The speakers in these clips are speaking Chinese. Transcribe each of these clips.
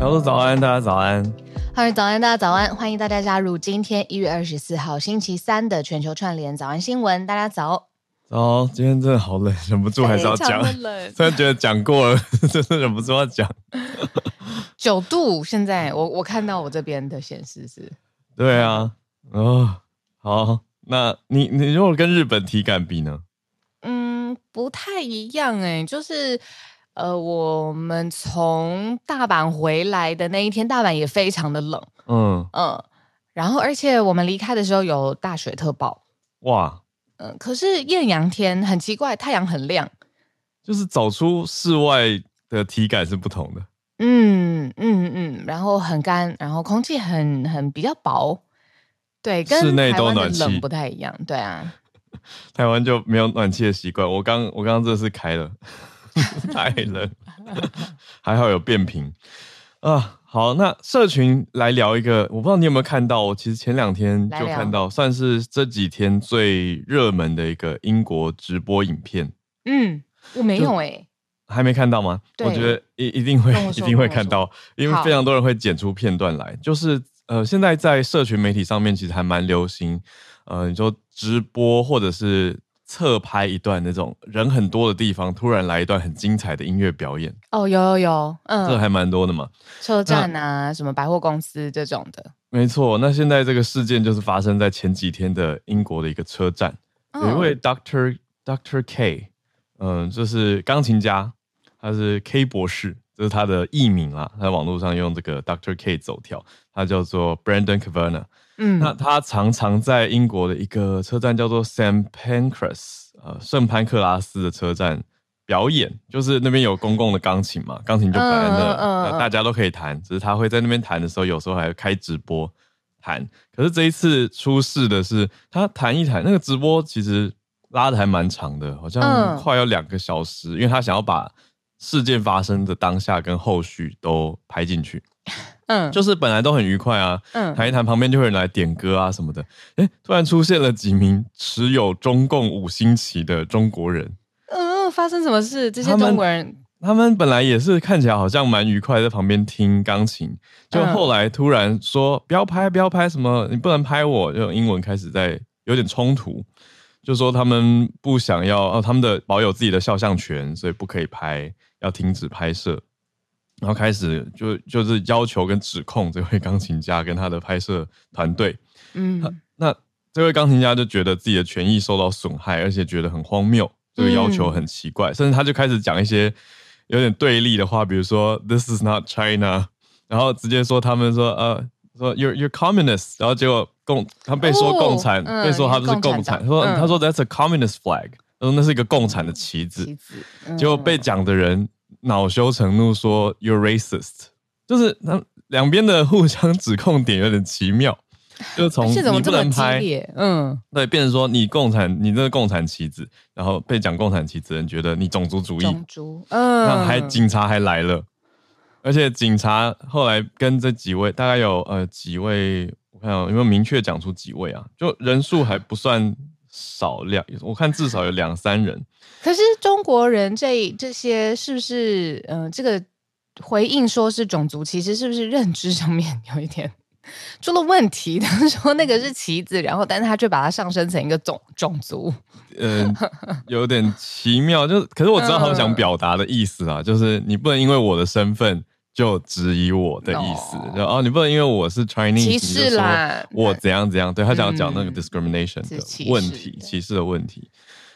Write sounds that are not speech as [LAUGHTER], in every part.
小鹿早安，大家早安。哈喽，早安，大家早安，欢迎大家加入今天一月二十四号星期三的全球串联早安新闻。大家早。哦，今天真的好冷，忍不住还是要讲。冷，虽然觉得讲过了，[LAUGHS] 真的忍不住要讲。九度，现在我我看到我这边的显示是。对啊，哦，好，那你你如果跟日本体感比呢？嗯，不太一样哎，就是。呃，我们从大阪回来的那一天，大阪也非常的冷，嗯。嗯，然后而且我们离开的时候有大雪特报，哇，嗯，可是艳阳天很奇怪，太阳很亮，就是走出室外的体感是不同的，嗯嗯嗯，然后很干，然后空气很很比较薄，对，跟室内都暖气冷不太一样，对啊，[LAUGHS] 台湾就没有暖气的习惯，我刚我刚刚这是开了。[LAUGHS] 太冷，还好有变频啊。好，那社群来聊一个，我不知道你有没有看到，我其实前两天就看到，算是这几天最热门的一个英国直播影片。嗯，我没有哎、欸，还没看到吗？我觉得一一定会一定会看到，因为非常多人会剪出片段来。就是呃，现在在社群媒体上面其实还蛮流行，呃，你说直播或者是。侧拍一段那种人很多的地方，突然来一段很精彩的音乐表演。哦，有有有，嗯，这还蛮多的嘛。车站啊，什么百货公司这种的。没错，那现在这个事件就是发生在前几天的英国的一个车站，哦、有一位 Doctor Doctor K，嗯，就是钢琴家，他是 K 博士，这、就是他的艺名啊，他在网络上用这个 Doctor K 走跳，他叫做 Brandon Kavanagh。嗯，那他常常在英国的一个车站叫做 St. Pancras，呃，圣潘克拉斯的车站表演，就是那边有公共的钢琴嘛，钢琴就摆在那，呃，大家都可以弹，只是他会在那边弹的时候，有时候还会开直播弹。可是这一次出事的是，他弹一弹，那个直播其实拉的还蛮长的，好像快要两个小时，因为他想要把事件发生的当下跟后续都拍进去。嗯，就是本来都很愉快啊，嗯，谈一谈，旁边就会有人来点歌啊什么的，哎，突然出现了几名持有中共五星旗的中国人，嗯，发生什么事？这些中国人他，他们本来也是看起来好像蛮愉快，在旁边听钢琴，就后来突然说、嗯、不要拍，不要拍，什么你不能拍我，就英文开始在有点冲突，就说他们不想要，哦，他们的保有自己的肖像权，所以不可以拍，要停止拍摄。然后开始就就是要求跟指控这位钢琴家跟他的拍摄团队，嗯，那这位钢琴家就觉得自己的权益受到损害，而且觉得很荒谬，这个要求很奇怪，嗯、甚至他就开始讲一些有点对立的话，比如说 “This is not China”，[LAUGHS] 然后直接说他们说呃说 “You're you're communist”，然后结果共他被说共产，哦嗯、被说他不是共产，他说、嗯、他说 “That's a communist flag”，他说那是一个共产的旗子，旗子嗯、结果被讲的人。恼羞成怒说 "You're racist"，就是那两边的互相指控点有点奇妙，[LAUGHS] 就从你不能拍，嗯，对，变成说你共产，你这个共产旗子，然后被讲共产旗子的人觉得你种族主义，种族，嗯，那还警察还来了，而且警察后来跟这几位大概有呃几位，我看有没有明确讲出几位啊？就人数还不算少量，我看至少有两三人。可是中国人这这些是不是嗯、呃，这个回应说是种族，其实是不是认知上面 [LAUGHS] 有一点出了问题。他说那个是棋子，然后但是他却把它上升成一个种种族，嗯、呃，有点奇妙。就可是我知道他们想表达的意思啊，就是你不能因为我的身份就质疑我的意思，然后、哦、你不能因为我是 Chinese 歧视啦，我怎样怎样。对他想要讲那个 discrimination 的问题，歧视的问题。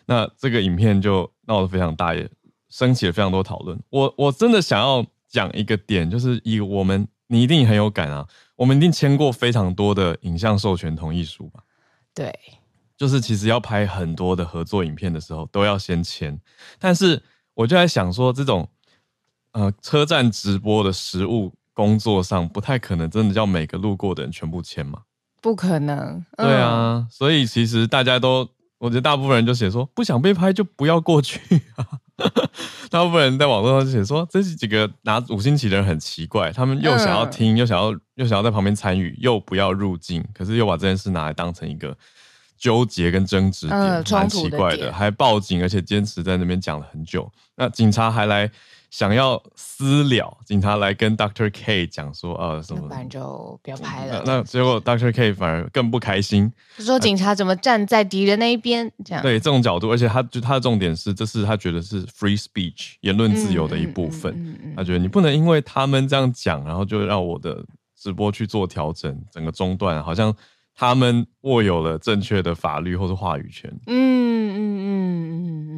那这个影片就闹得非常大，也升起了非常多讨论。我我真的想要讲一个点，就是以我们，你一定很有感啊，我们一定签过非常多的影像授权同意书吧？对，就是其实要拍很多的合作影片的时候，都要先签。但是我就在想说，这种呃车站直播的实物工作上，不太可能真的叫每个路过的人全部签嘛？不可能。对啊，所以其实大家都。我觉得大部分人就写说不想被拍就不要过去啊。[LAUGHS] 大部分人在网络上就写说，这几个拿五星旗的人很奇怪，他们又想要听，又想要又想要在旁边参与，又不要入境，可是又把这件事拿来当成一个纠结跟争执点，蛮奇怪的，还报警，而且坚持在那边讲了很久。那警察还来。想要私了，警察来跟 Doctor K 讲说，呃，什么，不然就不要拍了。那结果 Doctor K 反而更不开心，说警察怎么站在敌人那一边？这样对这种角度，而且他就他的重点是，这是他觉得是 free speech 言论自由的一部分。嗯嗯嗯嗯、他觉得你不能因为他们这样讲，然后就让我的直播去做调整，整个中断，好像他们握有了正确的法律或是话语权。嗯嗯嗯嗯嗯。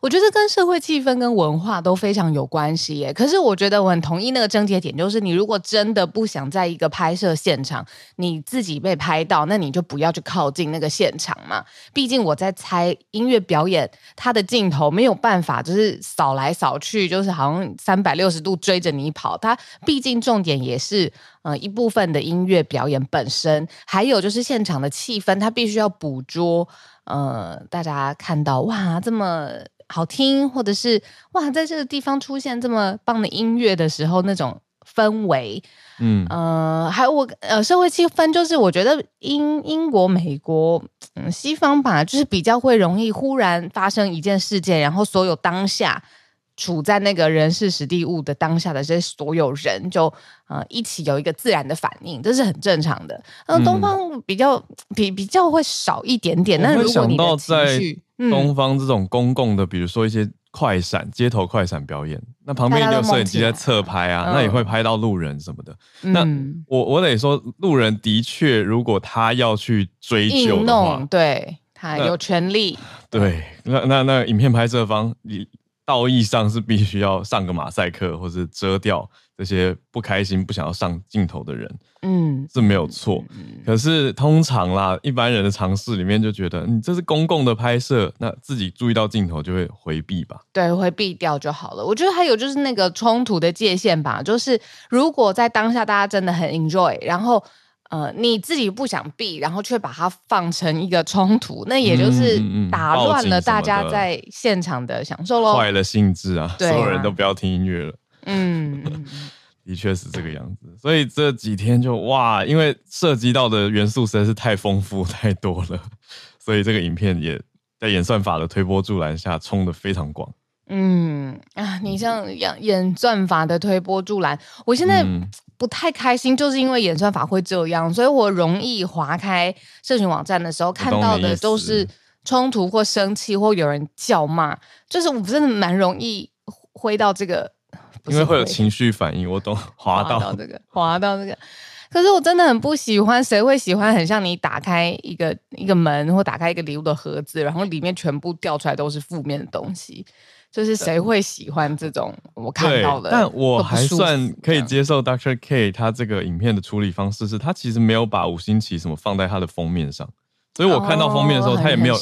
我觉得跟社会气氛跟文化都非常有关系耶。可是我觉得我很同意那个症结点，就是你如果真的不想在一个拍摄现场你自己被拍到，那你就不要去靠近那个现场嘛。毕竟我在猜音乐表演，它的镜头没有办法就是扫来扫去，就是好像三百六十度追着你跑。它毕竟重点也是呃一部分的音乐表演本身，还有就是现场的气氛，它必须要捕捉呃大家看到哇这么。好听，或者是哇，在这个地方出现这么棒的音乐的时候，那种氛围，嗯呃，还有我呃，社会气氛，就是我觉得英英国、美国，嗯，西方吧，就是比较会容易忽然发生一件事件，然后所有当下处在那个人事时地物的当下的这些所有人就，就呃一起有一个自然的反应，这是很正常的。呃，东方比较、嗯、比比较会少一点点。那如果你的情绪。东方这种公共的，比如说一些快闪、街头快闪表演，那旁边也有摄影机在侧拍啊，那也会拍到路人什么的。嗯、那我我得说，路人的确，如果他要去追究的话，对他有权利。对，那那那影片拍摄方，你道义上是必须要上个马赛克，或是遮掉。这些不开心、不想要上镜头的人，嗯，是没有错。可是通常啦，一般人的尝试里面就觉得，你这是公共的拍摄，那自己注意到镜头就会回避吧？对，回避掉就好了。我觉得还有就是那个冲突的界限吧，就是如果在当下大家真的很 enjoy，然后呃你自己不想避，然后却把它放成一个冲突，那也就是打乱了大家在现场的享受喽，坏了兴致啊！所有人都不要听音乐了。嗯，[LAUGHS] 的确是这个样子，所以这几天就哇，因为涉及到的元素实在是太丰富 [LAUGHS] 太多了，所以这个影片也在演算法的推波助澜下冲得非常广。嗯啊，你像演演算法的推波助澜，我现在不太开心，就是因为演算法会这样，所以我容易滑开社群网站的时候看到的都是冲突或生气或有人叫骂，就是我真的蛮容易挥到这个。因为会有情绪反应，我懂，[LAUGHS] 滑到，滑到这个，滑到这个。可是我真的很不喜欢，谁会喜欢很像你打开一个一个门或打开一个礼物的盒子，然后里面全部掉出来都是负面的东西？就是谁会喜欢这种我看到的？但我还算可以接受 Dr. K 他这个影片的处理方式，是他其实没有把五星旗什么放在他的封面上，所以我看到封面的时候，他也没有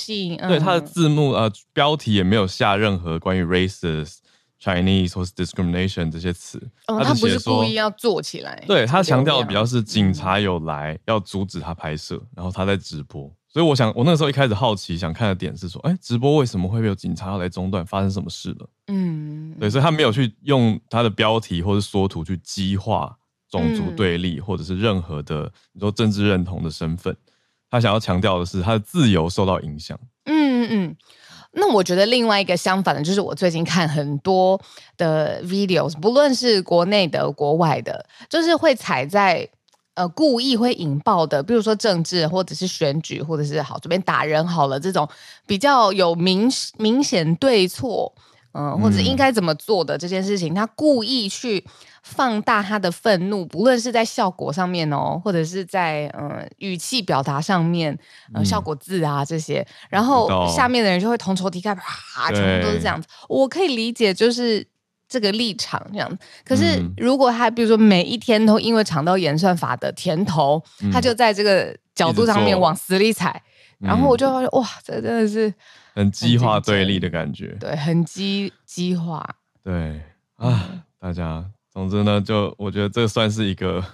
对他的字幕呃标题也没有下任何关于 racist。Chinese 或是 discrimination 这些词，哦，他不是故意要做起来。对，他强调的比较是警察有来要阻止他拍摄，然后他在直播。所以我想，我那个时候一开始好奇想看的点是说，哎，直播为什么会有警察要来中断？发生什么事了？嗯，对，所以他没有去用他的标题或者缩图去激化种族对立，或者是任何的你说政治认同的身份。他想要强调的是他的自由受到影响。嗯嗯嗯。那我觉得另外一个相反的，就是我最近看很多的 videos，不论是国内的、国外的，就是会踩在呃故意会引爆的，比如说政治或者是选举，或者是好这边打人好了这种比较有明明显对错，嗯、呃，或者应该怎么做的这件事情，他故意去。放大他的愤怒，不论是在效果上面哦，或者是在呃语气表达上面，呃效果字啊这些，然后下面的人就会同仇敌忾，啪，全部都是这样子。我可以理解，就是这个立场这样子。可是如果他比如说每一天都因为尝到演算法的甜头，嗯、他就在这个角度上面往死里踩，然后我就发现哇，这真的是很激化对立的感觉，对，很激激化，对啊，大家。总之呢，就我觉得这算是一个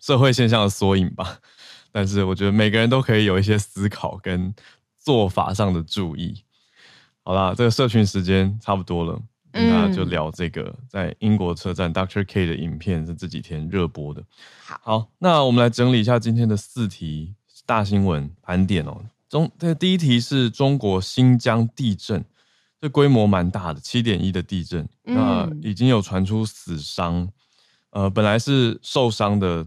社会现象的缩影吧。[LAUGHS] 但是我觉得每个人都可以有一些思考跟做法上的注意。好啦，这个社群时间差不多了，跟大家就聊这个在英国车站 Doctor K 的影片是这几天热播的。好，好，那我们来整理一下今天的四题大新闻盘点哦。中这第一题是中国新疆地震。这规模蛮大的，七点一的地震，那已经有传出死伤，呃，本来是受伤的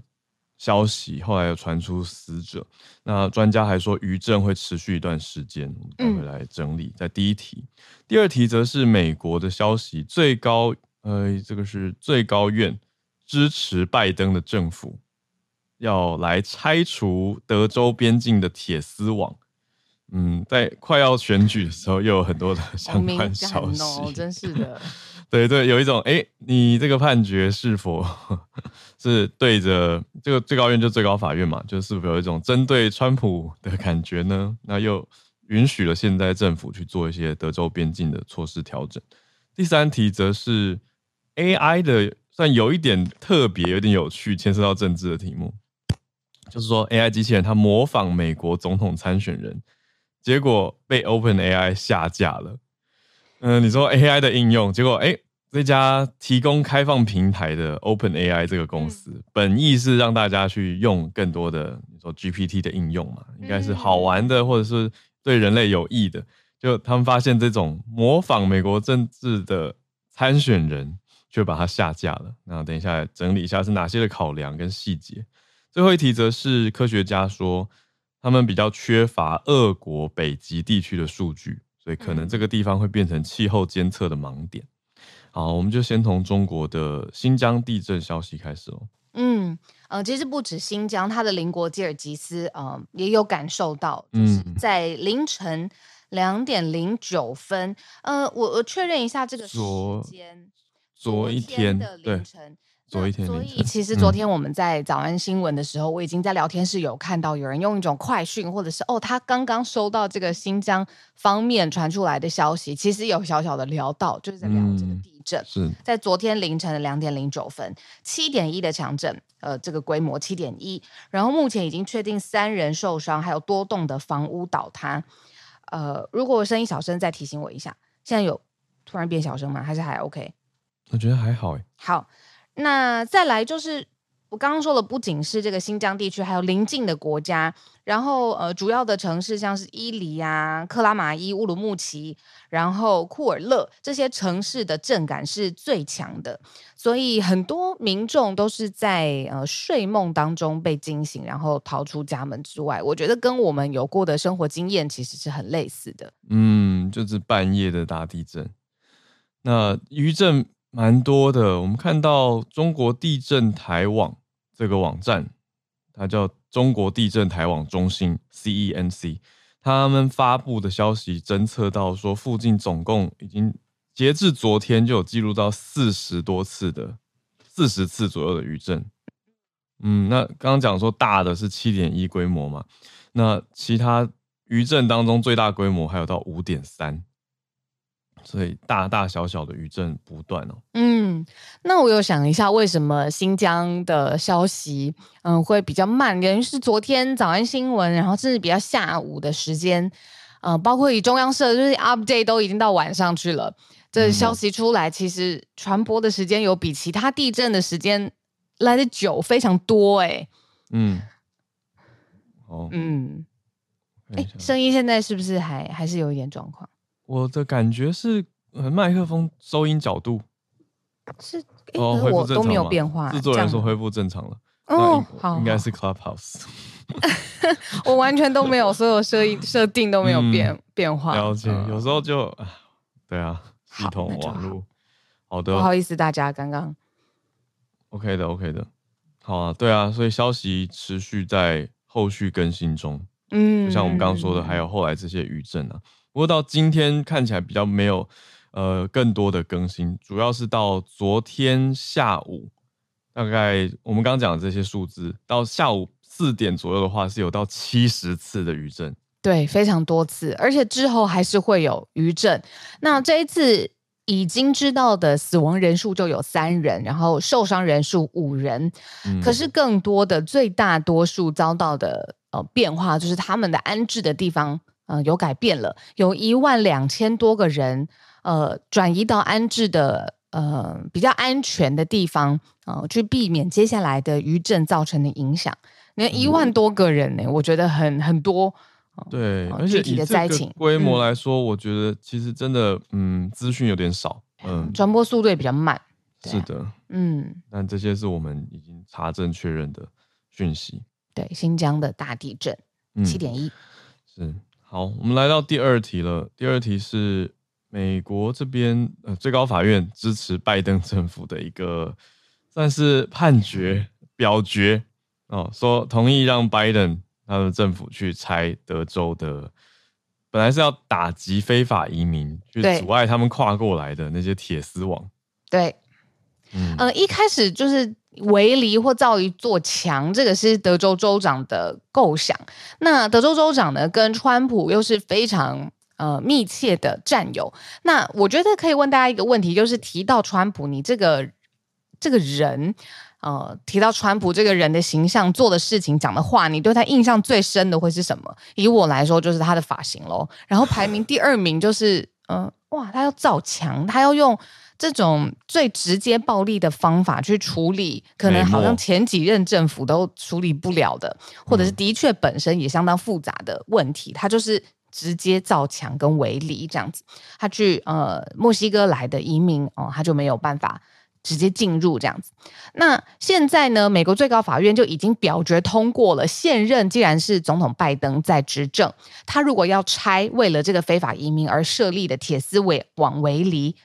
消息，后来又传出死者。那专家还说余震会持续一段时间，我们待会来整理。在第一题，第二题则是美国的消息，最高呃，这个是最高院支持拜登的政府要来拆除德州边境的铁丝网。嗯，在快要选举的时候，又有很多的 [LAUGHS] 相关消息，哦，真是的。对对，有一种哎，你这个判决是否 [LAUGHS] 是对着这个最高院，就最高法院嘛，就是否有一种针对川普的感觉呢？那又允许了现在政府去做一些德州边境的措施调整。第三题则是 AI 的，算有一点特别，有点有趣，牵涉到政治的题目，就是说 AI 机器人它模仿美国总统参选人。结果被 OpenAI 下架了。嗯、呃，你说 AI 的应用，结果哎，这家提供开放平台的 OpenAI 这个公司，嗯、本意是让大家去用更多的你说 GPT 的应用嘛，应该是好玩的，或者是对人类有益的。就他们发现这种模仿美国政治的参选人，就把它下架了。那等一下整理一下是哪些的考量跟细节。最后一题则是科学家说。他们比较缺乏俄国北极地区的数据，所以可能这个地方会变成气候监测的盲点。好，我们就先从中国的新疆地震消息开始哦。嗯，呃，其实不止新疆，它的邻国吉尔吉斯，呃，也有感受到，就是在凌晨两点零九分，呃，我我确认一下这个时间，昨一天的凌晨。所以，其实昨天我们在早安新闻的时候，嗯、我已经在聊天室有看到有人用一种快讯，或者是哦，他刚刚收到这个新疆方面传出来的消息，其实有小小的聊到，就是在聊这个地震。嗯、是在昨天凌晨的两点零九分，七点一的强震，呃，这个规模七点一，然后目前已经确定三人受伤，还有多栋的房屋倒塌。呃，如果我声音小声，再提醒我一下。现在有突然变小声吗？还是还 OK？我觉得还好哎。好。那再来就是我刚刚说的，不仅是这个新疆地区，还有邻近的国家，然后呃，主要的城市像是伊犁啊、克拉玛依、乌鲁木齐，然后库尔勒这些城市的震感是最强的，所以很多民众都是在呃睡梦当中被惊醒，然后逃出家门之外。我觉得跟我们有过的生活经验其实是很类似的。嗯，就是半夜的大地震，那余震。蛮多的，我们看到中国地震台网这个网站，它叫中国地震台网中心 （CENC），他们发布的消息侦测到说，附近总共已经截至昨天就有记录到四十多次的四十次左右的余震。嗯，那刚刚讲说大的是七点一规模嘛，那其他余震当中最大规模还有到五点三。所以大大小小的余震不断哦。嗯，那我有想一下，为什么新疆的消息嗯会比较慢？原因是昨天早安新闻，然后甚至比较下午的时间，嗯、呃，包括以中央社就是 update 都已经到晚上去了。这消息出来，其实传播的时间有比其他地震的时间来的久非常多哎。嗯，哦，嗯，哎，声音现在是不是还还是有一点状况？我的感觉是，麦克风收音角度是，哦，恢复正常，都没有变化。制作人说恢复正常了，哦，好，应该是 Clubhouse。[LAUGHS] 我完全都没有，所有设设定都没有变、嗯、变化。了解，有时候就，对啊，系统网络。好的，不好意思，大家刚刚。OK 的，OK 的，好啊，对啊，所以消息持续在后续更新中。嗯，就像我们刚刚说的，还有后来这些余震啊。不过到今天看起来比较没有呃更多的更新，主要是到昨天下午，大概我们刚刚讲的这些数字，到下午。四点左右的话，是有到七十次的余震，对，非常多次，而且之后还是会有余震。那这一次已经知道的死亡人数就有三人，然后受伤人数五人。嗯、可是更多的最大多数遭到的呃变化，就是他们的安置的地方呃有改变了，有一万两千多个人呃转移到安置的呃比较安全的地方啊、呃，去避免接下来的余震造成的影响。那一万多个人呢、我觉得很很多。对，而且以这个规模来说，我觉得其实真的，嗯，资讯有点少，嗯，传播速度也比较慢。是的，嗯，但这些是我们已经查证确认的讯息。对，新疆的大地震，七点一。是，好，我们来到第二题了。第二题是美国这边，呃，最高法院支持拜登政府的一个算是判决表决。哦，说同意让拜登他的政府去拆德州的，本来是要打击非法移民，去阻碍他们跨过来的那些铁丝网。对，嗯，呃，一开始就是围篱或造一座墙，这个是德州州长的构想。那德州州长呢，跟川普又是非常呃密切的战友。那我觉得可以问大家一个问题，就是提到川普，你这个这个人。呃，提到川普这个人的形象、做的事情、讲的话，你对他印象最深的会是什么？以我来说，就是他的发型喽。然后排名第二名就是，嗯、哇，他要造墙，他要用这种最直接暴力的方法去处理，可能好像前几任政府都处理不了的，或者是的确本身也相当复杂的问题，他就是直接造墙跟围篱这样子。他去呃墨西哥来的移民哦、呃，他就没有办法。直接进入这样子，那现在呢？美国最高法院就已经表决通过了。现任既然是总统拜登在执政，他如果要拆为了这个非法移民而设立的铁丝围网围篱，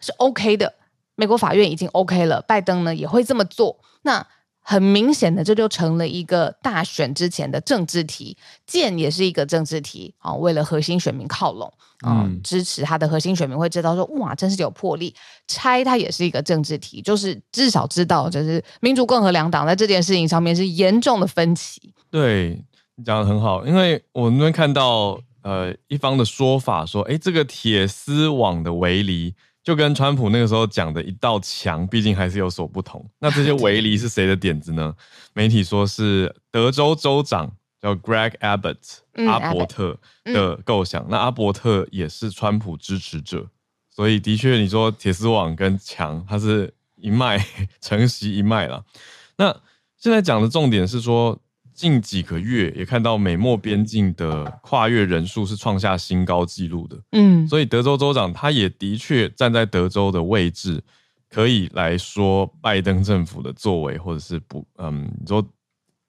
是 OK 的。美国法院已经 OK 了，拜登呢也会这么做。那。很明显的，这就成了一个大选之前的政治题，建也是一个政治题啊。为了核心选民靠拢，嗯，支持他的核心选民会知道说，哇，真是有魄力。拆它也是一个政治题，就是至少知道，就是民主共和两党在这件事情上面是严重的分歧。对，你讲的很好，因为我们看到呃一方的说法说，哎，这个铁丝网的围篱。就跟川普那个时候讲的一道墙，毕竟还是有所不同。那这些围篱是谁的点子呢？媒体说是德州州长叫 Greg Abbott、嗯、阿伯特的构想。嗯、那阿伯特也是川普支持者，所以的确你说铁丝网跟墙，它是一脉 [LAUGHS] 承袭一脉了。那现在讲的重点是说。近几个月也看到美墨边境的跨越人数是创下新高纪录的，嗯，所以德州州长他也的确站在德州的位置，可以来说拜登政府的作为或者是不，嗯，你说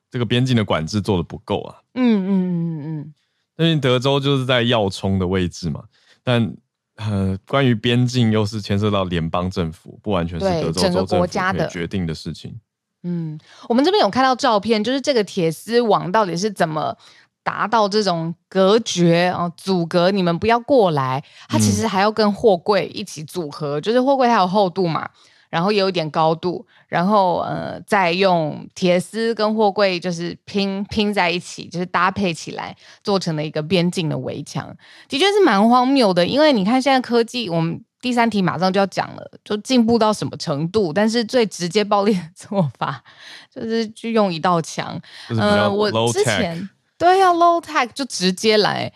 这个边境的管制做的不够啊，嗯嗯嗯嗯。嗯，因为德州就是在要冲的位置嘛，但呃，关于边境又是牵涉到联邦政府，不完全是德州州政府决定的事情。嗯，我们这边有看到照片，就是这个铁丝网到底是怎么达到这种隔绝啊、阻隔你们不要过来？它其实还要跟货柜一起组合，嗯、就是货柜它有厚度嘛，然后也有一点高度，然后呃，再用铁丝跟货柜就是拼拼在一起，就是搭配起来做成了一个边境的围墙，的确是蛮荒谬的。因为你看现在科技，我们。第三题马上就要讲了，就进步到什么程度？但是最直接暴力的做法 [LAUGHS] 就是去用一道墙。嗯、呃，我之前对要 low tech 就直接来，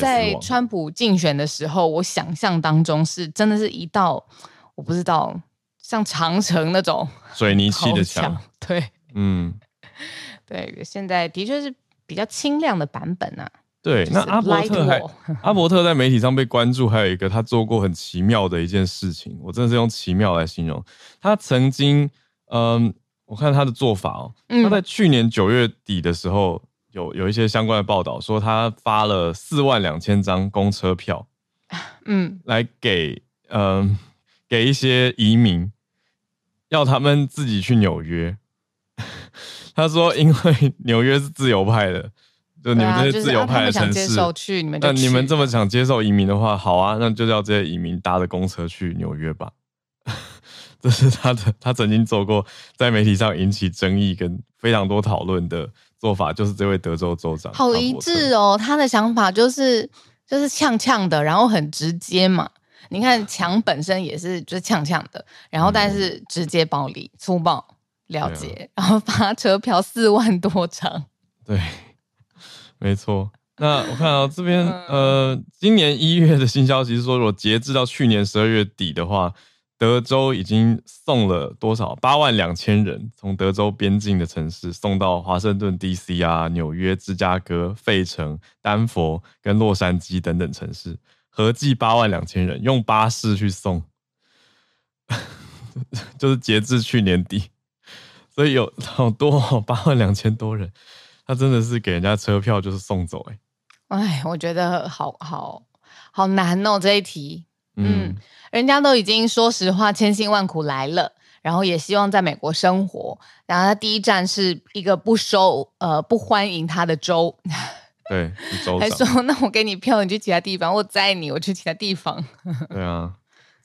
在川普竞选的时候，我想象当中是真的是一道，我不知道像长城那种水泥砌的墙。对，嗯，[LAUGHS] 对，现在的确是比较轻量的版本啊。对，那阿伯特还 [LAUGHS] 阿伯特在媒体上被关注，还有一个他做过很奇妙的一件事情，我真的是用奇妙来形容。他曾经，嗯，我看他的做法哦，他在去年九月底的时候有有一些相关的报道说，他发了四万两千张公车票，[LAUGHS] 嗯，来给嗯、呃、给一些移民，要他们自己去纽约。[LAUGHS] 他说，因为纽约是自由派的。就你们这些自由派的城市，那你们这么想接受移民的话，好啊，那就叫这些移民搭着公车去纽约吧。[LAUGHS] 这是他的，他曾经做过在媒体上引起争议跟非常多讨论的做法，就是这位德州州长。好一致哦，他的想法就是就是呛呛的，然后很直接嘛。你看墙本身也是就是呛呛的，然后但是直接暴力粗暴了解，啊、然后发车票四万多张，对。没错，那我看到这边，呃，今年一月的新消息是说，如果截至到去年十二月底的话，德州已经送了多少？八万两千人从德州边境的城市送到华盛顿 D.C. 啊、纽约、芝加哥、费城、丹佛跟洛杉矶等等城市，合计八万两千人用巴士去送，[LAUGHS] 就是截至去年底，所以有 [LAUGHS] 好多哦，八万两千多人。他真的是给人家车票就是送走哎、欸，哎，我觉得好好好难哦这一题，嗯，嗯，人家都已经说实话千辛万苦来了，然后也希望在美国生活，然后他第一站是一个不收呃不欢迎他的州，对，州还说 [LAUGHS] 那我给你票你去其他地方，我载你我去其他地方，对啊，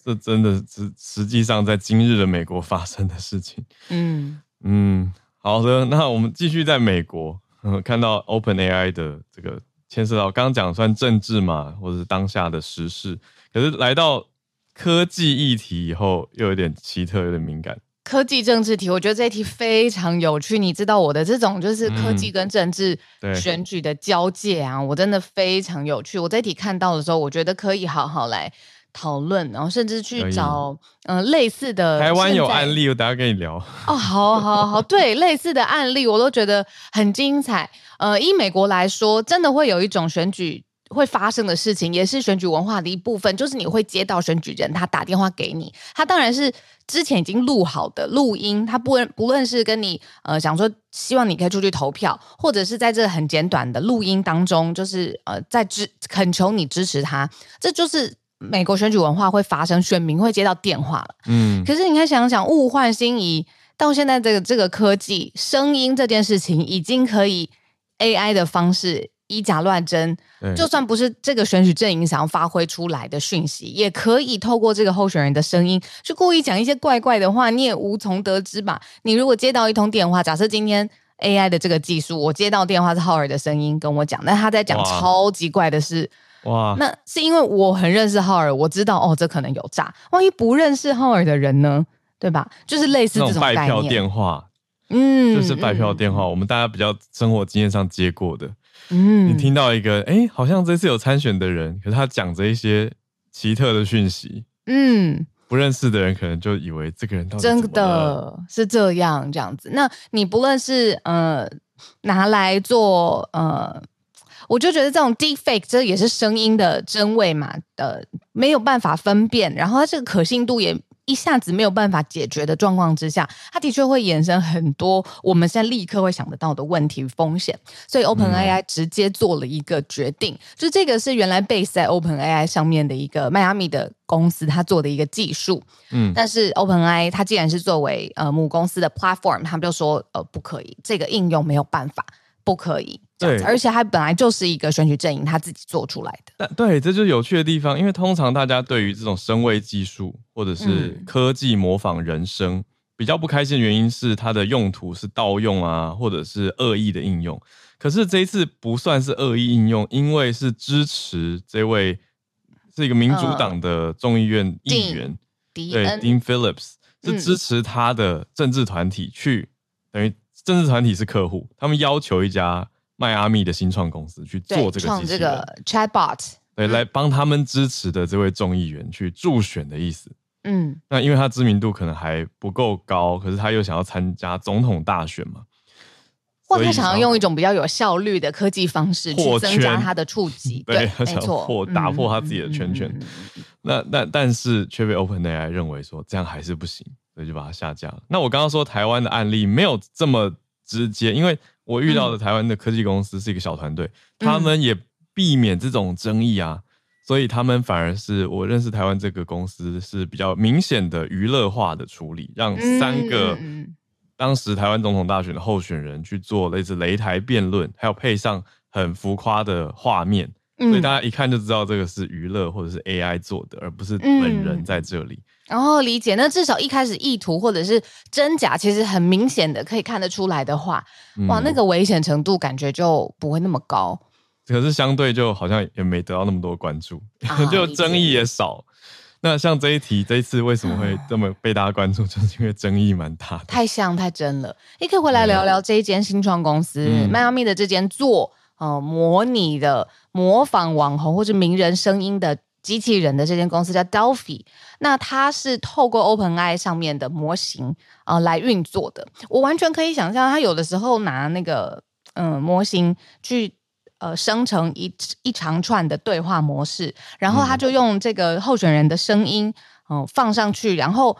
这真的是实际上在今日的美国发生的事情，[LAUGHS] 嗯。嗯，好的，那我们继续在美国。嗯，看到 OpenAI 的这个牵涉到刚刚讲算政治嘛，或者是当下的时事，可是来到科技议题以后，又有点奇特，有点敏感。科技政治题，我觉得这一题非常有趣。你知道我的这种就是科技跟政治选举的交界啊，嗯、我真的非常有趣。我这一题看到的时候，我觉得可以好好来。讨论，然后甚至去找嗯、呃、类似的。台湾有案例，我等下跟你聊。哦，好好好，对，类似的案例我都觉得很精彩。呃，以美国来说，真的会有一种选举会发生的事情，也是选举文化的一部分，就是你会接到选举人他打电话给你，他当然是之前已经录好的录音，他不不论是跟你呃想说希望你可以出去投票，或者是在这很简短的录音当中，就是呃在支恳求你支持他，这就是。美国选举文化会发生，选民会接到电话了。嗯，可是你看，想想物换星移，到现在这个这个科技声音这件事情，已经可以 AI 的方式以假乱真。就算不是这个选举阵营想要发挥出来的讯息，也可以透过这个候选人的声音去故意讲一些怪怪的话，你也无从得知吧？你如果接到一通电话，假设今天 AI 的这个技术，我接到电话是浩尔的声音跟我讲，那他在讲超级怪的事。哇，那是因为我很认识浩尔，我知道哦，这可能有诈。万一不认识浩尔的人呢？对吧？就是类似这种拜票电话，嗯，就是拜票电话，嗯、我们大家比较生活经验上接过的。嗯，你听到一个，哎，好像这次有参选的人，可是他讲着一些奇特的讯息，嗯，不认识的人可能就以为这个人到底真的是这样这样子。那你不论是呃拿来做呃。我就觉得这种 deepfake 这也是声音的真伪嘛，呃，没有办法分辨，然后它这个可信度也一下子没有办法解决的状况之下，它的确会衍生很多我们现在立刻会想得到的问题风险。所以 OpenAI 直接做了一个决定，嗯、就这个是原来 base 在 OpenAI 上面的一个迈阿密的公司，它做的一个技术。嗯，但是 OpenAI 它既然是作为呃母公司的 platform，他们就说呃不可以，这个应用没有办法，不可以。对，而且它本来就是一个选举阵营，他自己做出来的。但对，这就是有趣的地方，因为通常大家对于这种声位技术或者是科技模仿人声、嗯、比较不开心的原因是它的用途是盗用啊，或者是恶意的应用。可是这一次不算是恶意应用，因为是支持这位是一个民主党的众议院议员，嗯、对，Dean Phillips 是支持他的政治团体去，等于政治团体是客户，他们要求一家。迈阿密的新创公司去做这个机器人，这个 chatbot，对，来帮他们支持的这位众议员去助选的意思。嗯，那因为他知名度可能还不够高，可是他又想要参加总统大选嘛，或他想要用一种比较有效率的科技方式去增加他的触及，[LAUGHS] 对，没错，破打破他自己的圈圈。嗯、那那但是却被 OpenAI 认为说这样还是不行，所以就把它下架了。那我刚刚说台湾的案例没有这么直接，因为我遇到的台湾的科技公司是一个小团队，嗯、他们也避免这种争议啊，所以他们反而是我认识台湾这个公司是比较明显的娱乐化的处理，让三个当时台湾总统大选的候选人去做类似擂台辩论，还有配上很浮夸的画面。所以大家一看就知道这个是娱乐或者是 AI 做的，而不是本人在这里。然后、理解，那至少一开始意图或者是真假，其实很明显的可以看得出来的话，嗯、哇，那个危险程度感觉就不会那么高。可是相对就好像也没得到那么多关注，啊、[LAUGHS] 就争议也少。那像这一题，这一次为什么会这么被大家关注，就是因为争议蛮大的，太像太真了。你可以回来聊聊这一间新创公司，迈阿密的这间做。呃，模拟的模仿网红或者名人声音的机器人的这间公司叫 Delphi，那它是透过 OpenAI 上面的模型呃来运作的。我完全可以想象，他有的时候拿那个嗯、呃、模型去呃生成一一长串的对话模式，然后他就用这个候选人的声音嗯、呃、放上去，然后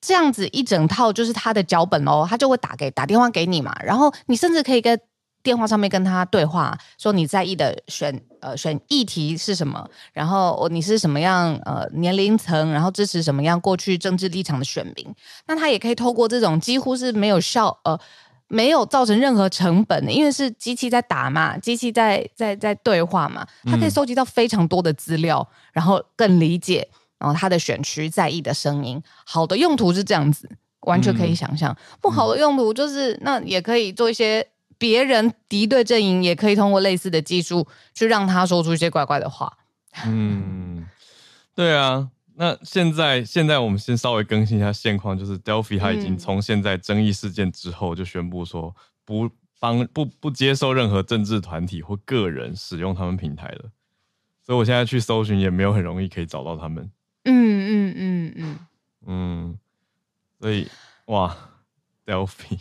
这样子一整套就是他的脚本哦，他就会打给打电话给你嘛，然后你甚至可以跟。电话上面跟他对话，说你在意的选呃选议题是什么，然后你是什么样呃年龄层，然后支持什么样过去政治立场的选民，那他也可以透过这种几乎是没有效呃没有造成任何成本的，因为是机器在打嘛，机器在在在对话嘛，他可以收集到非常多的资料，嗯、然后更理解然后他的选区在意的声音。好的用途是这样子，完全可以想象；嗯、不好的用途就是那也可以做一些。别人敌对阵营也可以通过类似的技术去让他说出一些怪怪的话。嗯，对啊。那现在现在我们先稍微更新一下现况，就是 Delphi 他已经从现在争议事件之后就宣布说不帮不不接受任何政治团体或个人使用他们平台了。所以我现在去搜寻也没有很容易可以找到他们。嗯嗯嗯嗯嗯。所以哇，Delphi。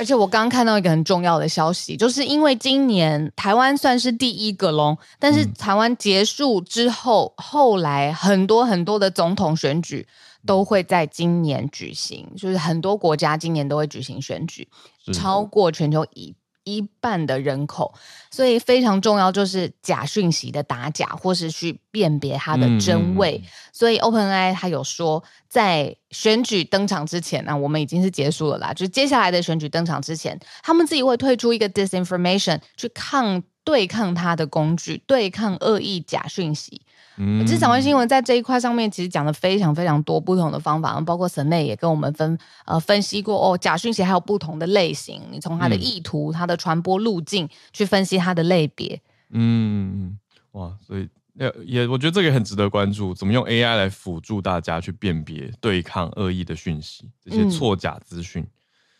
而且我刚刚看到一个很重要的消息，就是因为今年台湾算是第一个咯，但是台湾结束之后，嗯、后来很多很多的总统选举都会在今年举行，就是很多国家今年都会举行选举，超过全球一。一半的人口，所以非常重要，就是假讯息的打假，或是去辨别它的真伪。嗯、所以 OpenAI 它有说，在选举登场之前呢、啊，我们已经是结束了啦，就是接下来的选举登场之前，他们自己会推出一个 disinformation 去抗对抗它的工具，对抗恶意假讯息。嗯，其实掌握新闻在这一块上面，其实讲了非常非常多不同的方法，包括神内也跟我们分呃分析过哦，假讯息还有不同的类型，你从它的意图、嗯、它的传播路径去分析它的类别。嗯，哇，所以也也我觉得这个也很值得关注，怎么用 AI 来辅助大家去辨别、对抗恶意的讯息，这些错假资讯。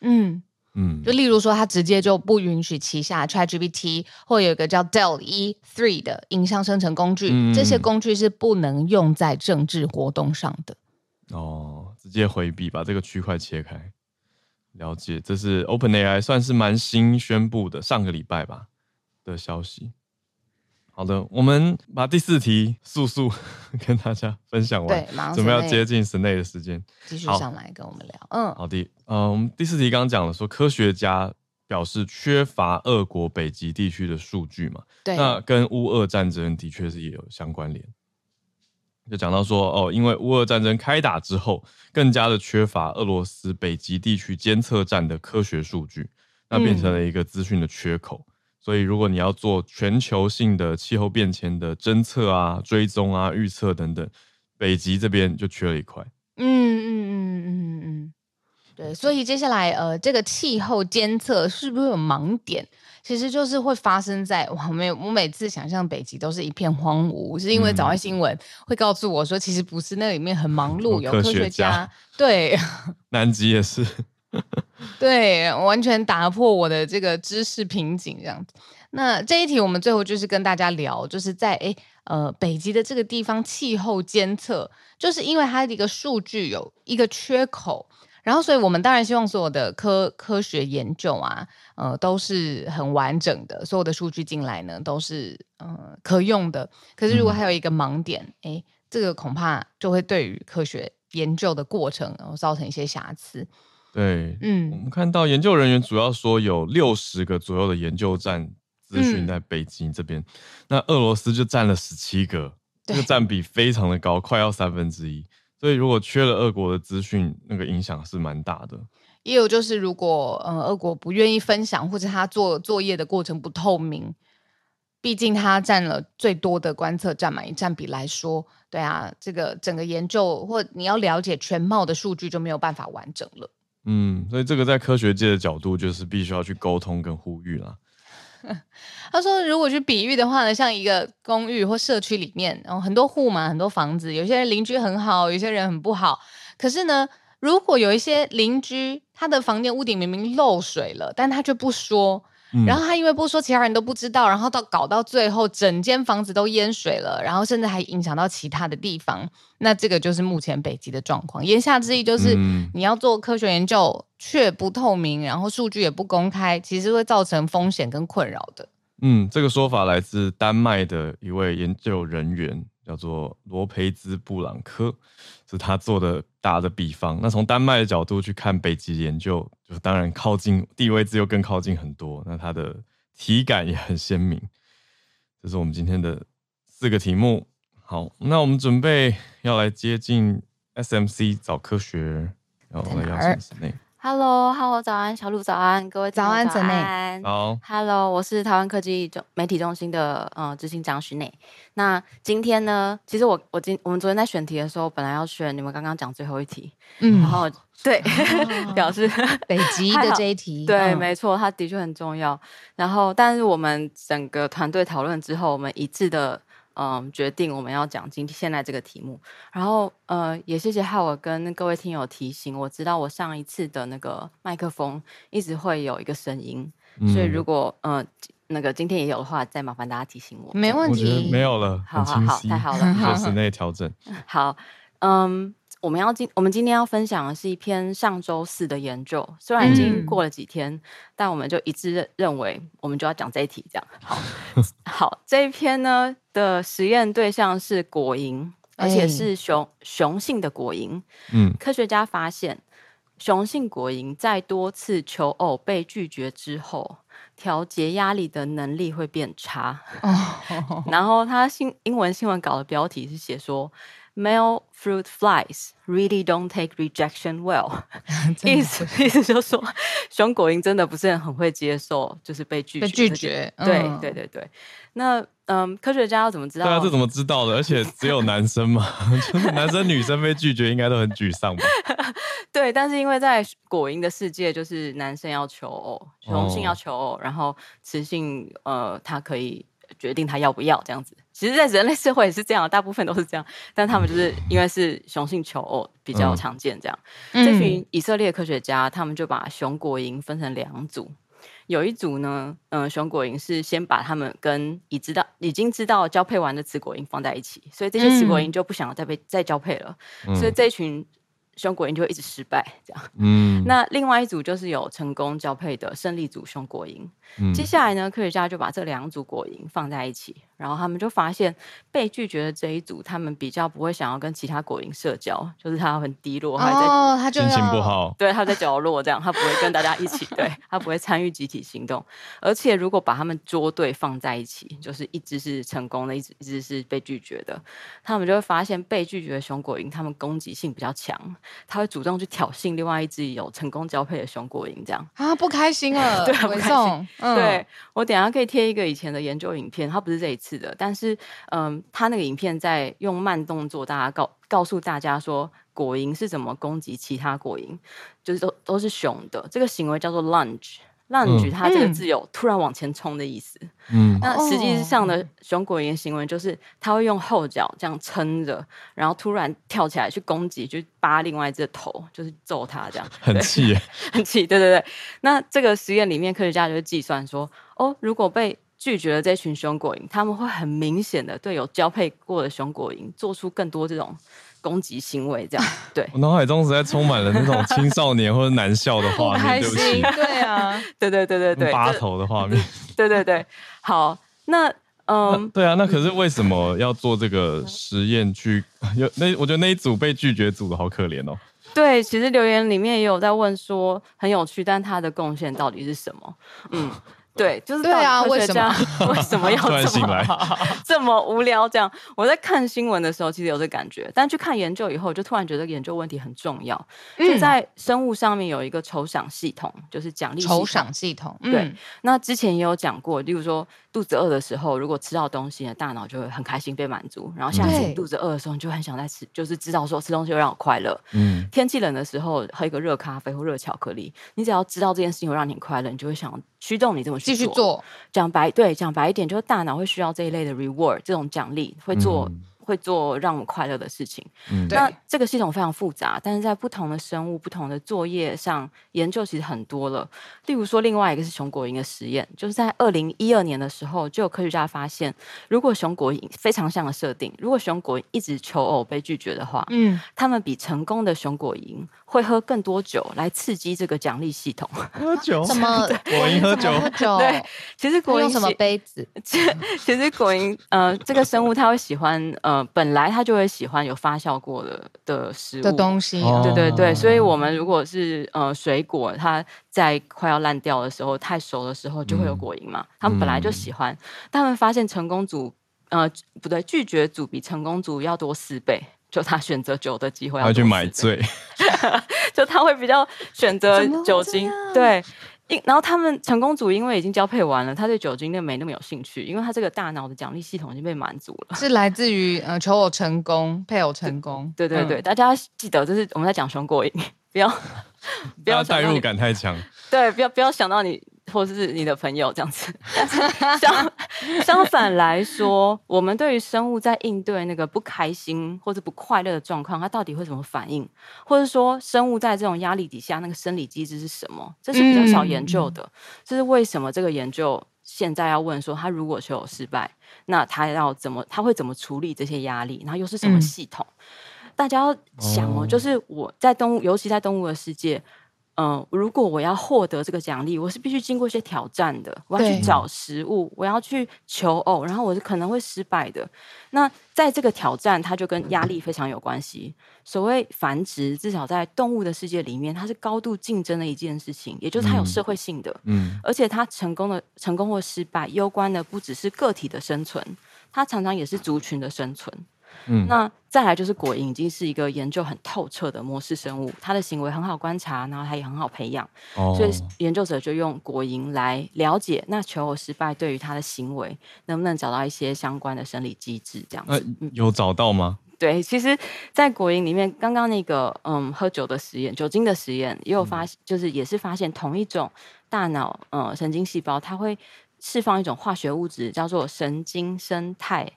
嗯。嗯嗯，就例如说，他直接就不允许旗下 ChatGPT 或有一个叫 Dell E Three 的影像生成工具，嗯、这些工具是不能用在政治活动上的。哦，直接回避，把这个区块切开。了解，这是 OpenAI 算是蛮新宣布的，上个礼拜吧的消息。好的，我们把第四题速速 [LAUGHS] 跟大家分享完，对，马上准备要接近室内的时间，继续上来跟我们聊。嗯，好的，嗯，我们第四题刚刚讲了，说科学家表示缺乏俄国北极地区的数据嘛，对，那跟乌俄战争的确是也有相关联。就讲到说，哦，因为乌俄战争开打之后，更加的缺乏俄罗斯北极地区监测站的科学数据，那变成了一个资讯的缺口。嗯所以，如果你要做全球性的气候变迁的侦测啊、追踪啊、预测等等，北极这边就缺了一块。嗯嗯嗯嗯嗯，对。所以接下来，呃，这个气候监测是不是有盲点？其实就是会发生在我没我每次想象北极都是一片荒芜，是因为早安新闻会告诉我说，其实不是，那里面很忙碌，有科。学家对，[LAUGHS] 南极也是。[LAUGHS] 对，完全打破我的这个知识瓶颈，这样子。那这一题我们最后就是跟大家聊，就是在诶呃北极的这个地方气候监测，就是因为它的一个数据有一个缺口，然后所以我们当然希望所有的科科学研究啊，呃都是很完整的，所有的数据进来呢都是呃可用的。可是如果还有一个盲点，诶这个恐怕就会对于科学研究的过程，然后造成一些瑕疵。对，嗯，我们看到研究人员主要说有六十个左右的研究站资讯在北京这边，嗯、那俄罗斯就占了十七个，这个占比非常的高，快要三分之一。所以如果缺了俄国的资讯，那个影响是蛮大的。也有就是，如果呃俄国不愿意分享，或者他做作业的过程不透明，毕竟他占了最多的观测站嘛，以占比来说，对啊，这个整个研究或你要了解全貌的数据就没有办法完整了。嗯，所以这个在科学界的角度，就是必须要去沟通跟呼吁了。[LAUGHS] 他说，如果去比喻的话呢，像一个公寓或社区里面，然后很多户嘛，很多房子，有些人邻居很好，有些人很不好。可是呢，如果有一些邻居，他的房间屋顶明明漏水了，但他却不说。然后他因为不说，其他人都不知道，然后到搞到最后，整间房子都淹水了，然后甚至还影响到其他的地方。那这个就是目前北极的状况。言下之意就是，你要做科学研究却不透明，然后数据也不公开，其实会造成风险跟困扰的。嗯，这个说法来自丹麦的一位研究人员。叫做罗培兹布朗科，是他做的打的比方。那从丹麦的角度去看北极研究，就当然靠近地位置又更靠近很多，那它的体感也很鲜明。这是我们今天的四个题目。好，那我们准备要来接近 SMC 找科学，然后来邀请室内。Hello，Hello，早安，小鹿，早安，各位早安，早安，好，Hello，我是台湾科技中媒体中心的呃执行长许内。那今天呢，其实我我今我们昨天在选题的时候，本来要选你们刚刚讲最后一题，嗯，然后对、哦、表示北极的这一题，对，嗯、没错，它的确很重要。然后，但是我们整个团队讨论之后，我们一致的。嗯，决定我们要讲今天现在这个题目，然后呃，也谢谢浩尔跟各位听友提醒，我知道我上一次的那个麦克风一直会有一个声音，嗯、所以如果呃那个今天也有的话，再麻烦大家提醒我。没问题，没有了，好好好，太好了，就是内 [LAUGHS] 调整。好，嗯。我们要今我们今天要分享的是一篇上周四的研究，虽然已经过了几天，嗯、但我们就一致认认为，我们就要讲这一题。这样，好，[LAUGHS] 好，这一篇呢的实验对象是果蝇，而且是雄雄性的果蝇。嗯，科学家发现，雄性果蝇在多次求偶被拒绝之后，调节压力的能力会变差。哦、[LAUGHS] 然后他新英文新闻稿的标题是写说。Male fruit flies really don't take rejection well，[LAUGHS] [LAUGHS] 意思意思就是说，熊果蝇真的不是很会接受，就是被拒绝。被拒绝，对、嗯、对对对。那嗯，科学家要怎么知道？对啊，这怎么知道的？而且只有男生嘛，[LAUGHS] 就是男生女生被拒绝应该都很沮丧吧？对，但是因为在果蝇的世界，就是男生要求偶，雄性要求偶，哦、然后雌性呃，它可以决定他要不要这样子。其实，在人类社会也是这样，大部分都是这样。但他们就是因为是雄性求偶比较常见，这样。嗯、这群以色列科学家，他们就把雄果蝇分成两组。有一组呢，嗯、呃，雄果蝇是先把他们跟已知道、已经知道交配完的雌果蝇放在一起，所以这些雌果蝇就不想要再被再交配了。嗯、所以这群。雄果蝇就会一直失败，这样。嗯，那另外一组就是有成功交配的胜利组雄果蝇。接下来呢，科学家就把这两组果蝇放在一起，然后他们就发现被拒绝的这一组，他们比较不会想要跟其他果蝇社交，就是他很低落，他在哦，他就心情不好，对，他在角落这样，他不会跟大家一起，对，他不会参与集体行动。而且如果把他们捉对放在一起，就是一只是成功的，一只一只是被拒绝的，他们就会发现被拒绝的熊果蝇，他们攻击性比较强。他会主动去挑衅另外一只有成功交配的熊果蝇，这样啊，不开心了，[LAUGHS] 对，不开心。嗯、对，我等下可以贴一个以前的研究影片，他不是这一次的，但是嗯，他那个影片在用慢动作，大家告告诉大家说果蝇是怎么攻击其他果蝇，就是都都是熊的，这个行为叫做 lunge。lunge 它这个字有突然往前冲的意思。嗯，那实际上的熊果蝇行为就是，它会用后脚这样撑着，然后突然跳起来去攻击，去扒另外一只头，就是揍它这样。[LAUGHS] 很气耶，[LAUGHS] 很气。对对对。那这个实验里面，科学家就会计算说，哦，如果被拒绝了这群熊果蝇，他们会很明显的对有交配过的熊果蝇做出更多这种。攻击行为这样，对，我脑海中实在充满了那种青少年或者男校的画面，对不起，对啊，对对对对对，八头的画面，对对对，好，那嗯，对啊，那可是为什么要做这个实验去？有那我觉得那一组被拒绝组的好可怜哦。对，其实留言里面也有在问说很有趣，但他的贡献到底是什么？嗯。[LAUGHS] 对，就是对啊，为什么 [LAUGHS] 为什么要 [LAUGHS] 这么 [LAUGHS] 这么无聊？这样我在看新闻的时候，其实有这感觉，但去看研究以后，就突然觉得研究问题很重要。就、嗯、在生物上面有一个酬赏系统，就是奖励酬赏系统。对，嗯、那之前也有讲过，例如说肚子饿的时候，如果吃到东西，呢，大脑就会很开心被满足，然后下次你肚子饿的时候，你就很想再吃，就是知道说吃东西会让我快乐。嗯，天气冷的时候，喝一个热咖啡或热巧克力，你只要知道这件事情会让你快乐，你就会想驱动你这么去继续做，讲白对，讲白一点，就是大脑会需要这一类的 reward 这种奖励，会做。嗯会做让我们快乐的事情。嗯，那这个系统非常复杂，但是在不同的生物、不同的作业上研究其实很多了。例如说，另外一个是熊果蝇的实验，就是在二零一二年的时候，就有科学家发现，如果熊果蝇非常像的设定，如果熊果蝇一直求偶被拒绝的话，嗯，他们比成功的熊果蝇会喝更多酒来刺激这个奖励系统。[LAUGHS] 喝酒？[LAUGHS] 什么？果蝇喝酒？喝酒？[LAUGHS] 对，其实果蝇用什么杯子？其实果蝇，呃，这个生物它会喜欢，呃。本来他就会喜欢有发酵过的的食物的东西，对对对，所以我们如果是呃水果，它在快要烂掉的时候，太熟的时候，就会有果蝇嘛。他们本来就喜欢，但他们发现成功组呃不对，拒绝组比成功组要多四倍，就他选择酒的机会要去买醉，[LAUGHS] 就他会比较选择酒精，对。然后他们成功组因为已经交配完了，他对酒精就没那么有兴趣，因为他这个大脑的奖励系统已经被满足了。是来自于呃求偶成功、配偶成功。对对对，嗯、大家记得这是我们在讲熊果蝇，[LAUGHS] 不要 [LAUGHS] 不要代入感太强。对，不要不要想到你。或者是你的朋友这样子，[LAUGHS] 相相反来说，我们对于生物在应对那个不开心或者不快乐的状况，它到底会怎么反应？或者说，生物在这种压力底下，那个生理机制是什么？这是比较少研究的。这是为什么？这个研究现在要问说，他如果求有失败，那他要怎么？他会怎么处理这些压力？然后又是什么系统？大家要想哦，就是我在动物，尤其在动物的世界。嗯，如果我要获得这个奖励，我是必须经过一些挑战的。我要去找食物，我要去求偶，然后我是可能会失败的。那在这个挑战，它就跟压力非常有关系。所谓繁殖，至少在动物的世界里面，它是高度竞争的一件事情，也就是它有社会性的。嗯，而且它成功的成功或失败，攸关的不只是个体的生存，它常常也是族群的生存。嗯，那再来就是果蝇已经是一个研究很透彻的模式生物，它的行为很好观察，然后它也很好培养，哦、所以研究者就用果蝇来了解那求偶失败对于它的行为能不能找到一些相关的生理机制，这样子、呃、有找到吗？对，其实，在果蝇里面，刚刚那个嗯喝酒的实验，酒精的实验也有发就是也是发现同一种大脑嗯神经细胞，它会释放一种化学物质，叫做神经生态。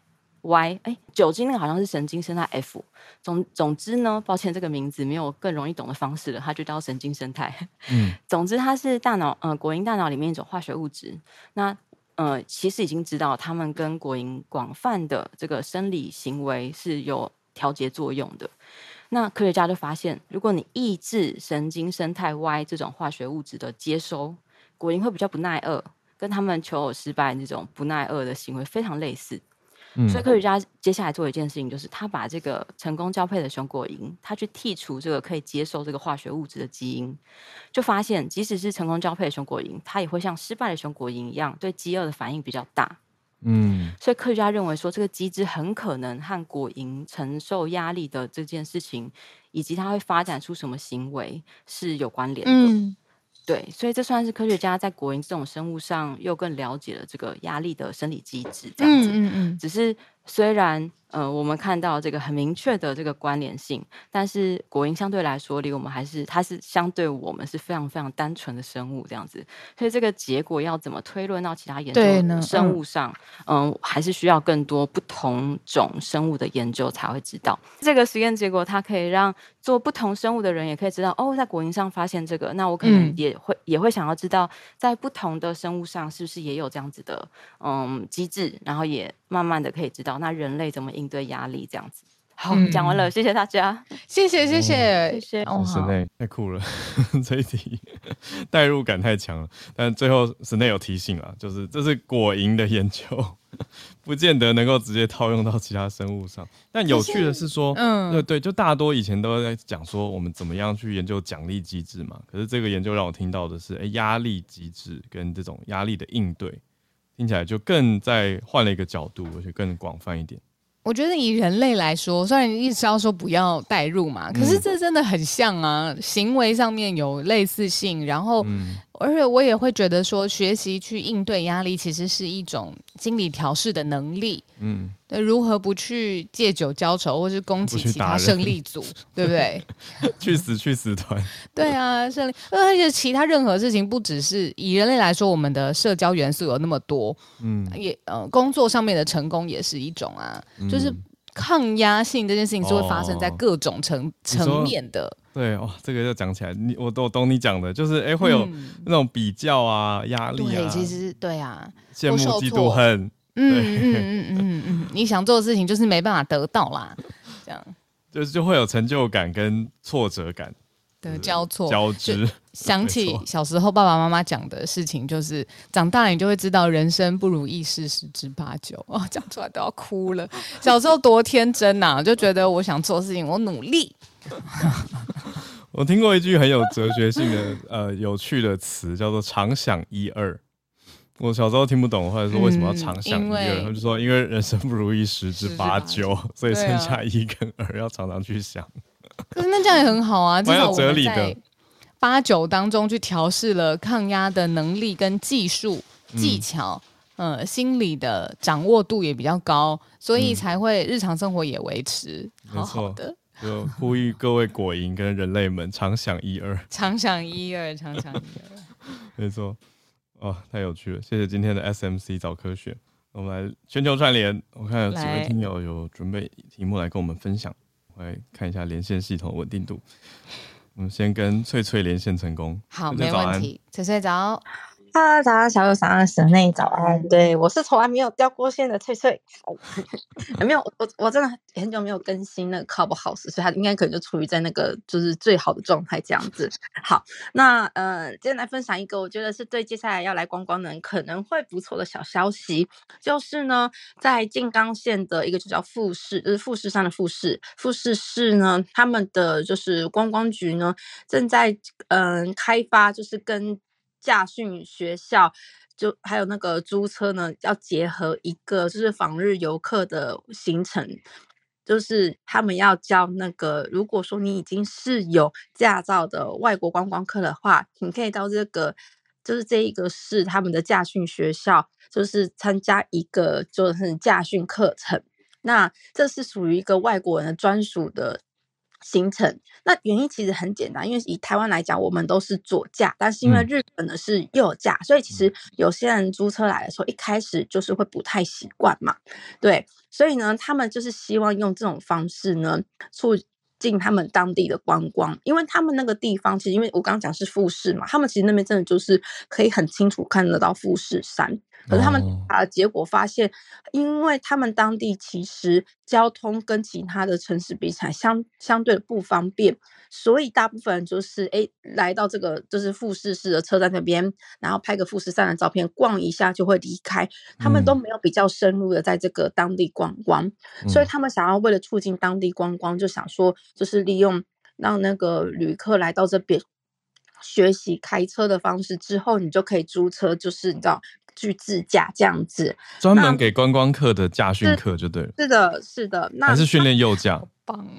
Y 哎，酒精那个好像是神经生态 F，总总之呢，抱歉，这个名字没有更容易懂的方式了，它就叫神经生态。嗯，[LAUGHS] 总之它是大脑呃果蝇大脑里面一种化学物质。那呃其实已经知道，它们跟果蝇广泛的这个生理行为是有调节作用的。那科学家就发现，如果你抑制神经生态 Y 这种化学物质的接收，果蝇会比较不耐饿，跟他们求偶失败那种不耐饿的行为非常类似。所以科学家接下来做一件事情，就是他把这个成功交配的熊果蝇，他去剔除这个可以接受这个化学物质的基因，就发现即使是成功交配的熊果蝇，它也会像失败的熊果蝇一样，对饥饿的反应比较大。嗯，所以科学家认为说，这个机制很可能和果蝇承受压力的这件事情，以及它会发展出什么行为是有关联的。嗯对，所以这算是科学家在果蝇这种生物上又更了解了这个压力的生理机制，这样子。嗯嗯嗯。只是虽然。呃，我们看到这个很明确的这个关联性，但是果蝇相对来说离我们还是它是相对我们是非常非常单纯的生物这样子，所以这个结果要怎么推论到其他研究生物上，嗯、呃，还是需要更多不同种生物的研究才会知道。这个实验结果它可以让做不同生物的人也可以知道，哦，在果蝇上发现这个，那我可能也会、嗯、也会想要知道，在不同的生物上是不是也有这样子的嗯机制，然后也慢慢的可以知道那人类怎么应对压力这样子，好，讲、嗯、完了，谢谢大家，谢谢谢谢谢谢。哦，室内太酷了，[LAUGHS] 这一题代入感太强了。但最后室内有提醒了，就是这是果蝇的研究，[LAUGHS] 不见得能够直接套用到其他生物上。但有趣的是说，嗯，对对，就大多以前都在讲说我们怎么样去研究奖励机制嘛。可是这个研究让我听到的是，哎，压力机制跟这种压力的应对，听起来就更在换了一个角度，而且更广泛一点。我觉得以人类来说，虽然一直要说不要代入嘛，可是这真的很像啊，嗯、行为上面有类似性，然后。嗯而且我也会觉得说，学习去应对压力，其实是一种心理调试的能力。嗯，那，如何不去借酒浇愁，或是攻击其他胜利组，对不对？[LAUGHS] 去死去死团。[LAUGHS] 对啊，胜利。而且其他任何事情，不只是以人类来说，我们的社交元素有那么多。嗯，也呃，工作上面的成功也是一种啊，嗯、就是抗压性这件事情是会发生在各种层层、哦、面的。对哦，这个就讲起来，你我都懂你讲的，就是哎，会有那种比较啊、压力啊，对，其实对啊，羡慕、嫉妒、恨，嗯嗯嗯嗯嗯，你想做的事情就是没办法得到啦，这样，就是就会有成就感跟挫折感的交错交织。[LAUGHS] 想起小时候爸爸妈妈讲的事情，就是长大了你就会知道，人生不如意事十之八九。[LAUGHS] 哦，讲出来都要哭了。小时候多天真呐、啊，就觉得我想做事情，我努力。[LAUGHS] 我听过一句很有哲学性的、呃，有趣的词，叫做“常想一二”。我小时候听不懂，或者说为什么要常想一二，他、嗯、就说因为人生不如意十之八九，[LAUGHS] 所以剩下一跟二要常常去想。可是那这样也很好啊，[LAUGHS] 蛮有哲理的。八九当中去调试了抗压的能力跟技术技巧，嗯、呃，心理的掌握度也比较高，所以才会日常生活也维持好好的。就呼吁各位果蝇跟人类们常想一二，常想一二，常想一二。[LAUGHS] 没错，哦，太有趣了！谢谢今天的 SMC 早科学。我们来全球串联，我看有几位听友有准备题目来跟我们分享，我来看一下连线系统稳定度。我们先跟翠翠连线成功。好，没问题。翠翠早。哈喽，早上小友早上神内早安。对，我是从来没有掉过线的翠翠。[LAUGHS] 没有，我我真的很久没有更新那个 Clubhouse，所以它应该可能就处于在那个就是最好的状态这样子。好，那呃，今天来分享一个我觉得是对接下来要来观光的人可能会不错的小消息，就是呢，在静冈县的一个就叫富士，就是富士山的富士，富士市呢，他们的就是观光局呢正在嗯、呃、开发，就是跟驾训学校就还有那个租车呢，要结合一个就是访日游客的行程，就是他们要教那个，如果说你已经是有驾照的外国观光客的话，你可以到这个就是这一个是他们的驾训学校，就是参加一个就是驾训课程。那这是属于一个外国人的专属的。行程，那原因其实很简单，因为以台湾来讲，我们都是左驾，但是因为日本呢是右驾，嗯、所以其实有些人租车来的时候，一开始就是会不太习惯嘛，对，所以呢，他们就是希望用这种方式呢，促进他们当地的观光，因为他们那个地方其实，因为我刚刚讲是富士嘛，他们其实那边真的就是可以很清楚看得到富士山。可是他们啊，结果发现，因为他们当地其实交通跟其他的城市比起来相相对的不方便，所以大部分人就是哎来到这个就是富士市的车站那边，然后拍个富士山的照片，逛一下就会离开，他们都没有比较深入的在这个当地观光，所以他们想要为了促进当地观光，就想说就是利用让那个旅客来到这边学习开车的方式之后，你就可以租车，就是你知道。去自驾这样子，专门给观光客的驾训课就对了。是的，是的，那还是训练右驾，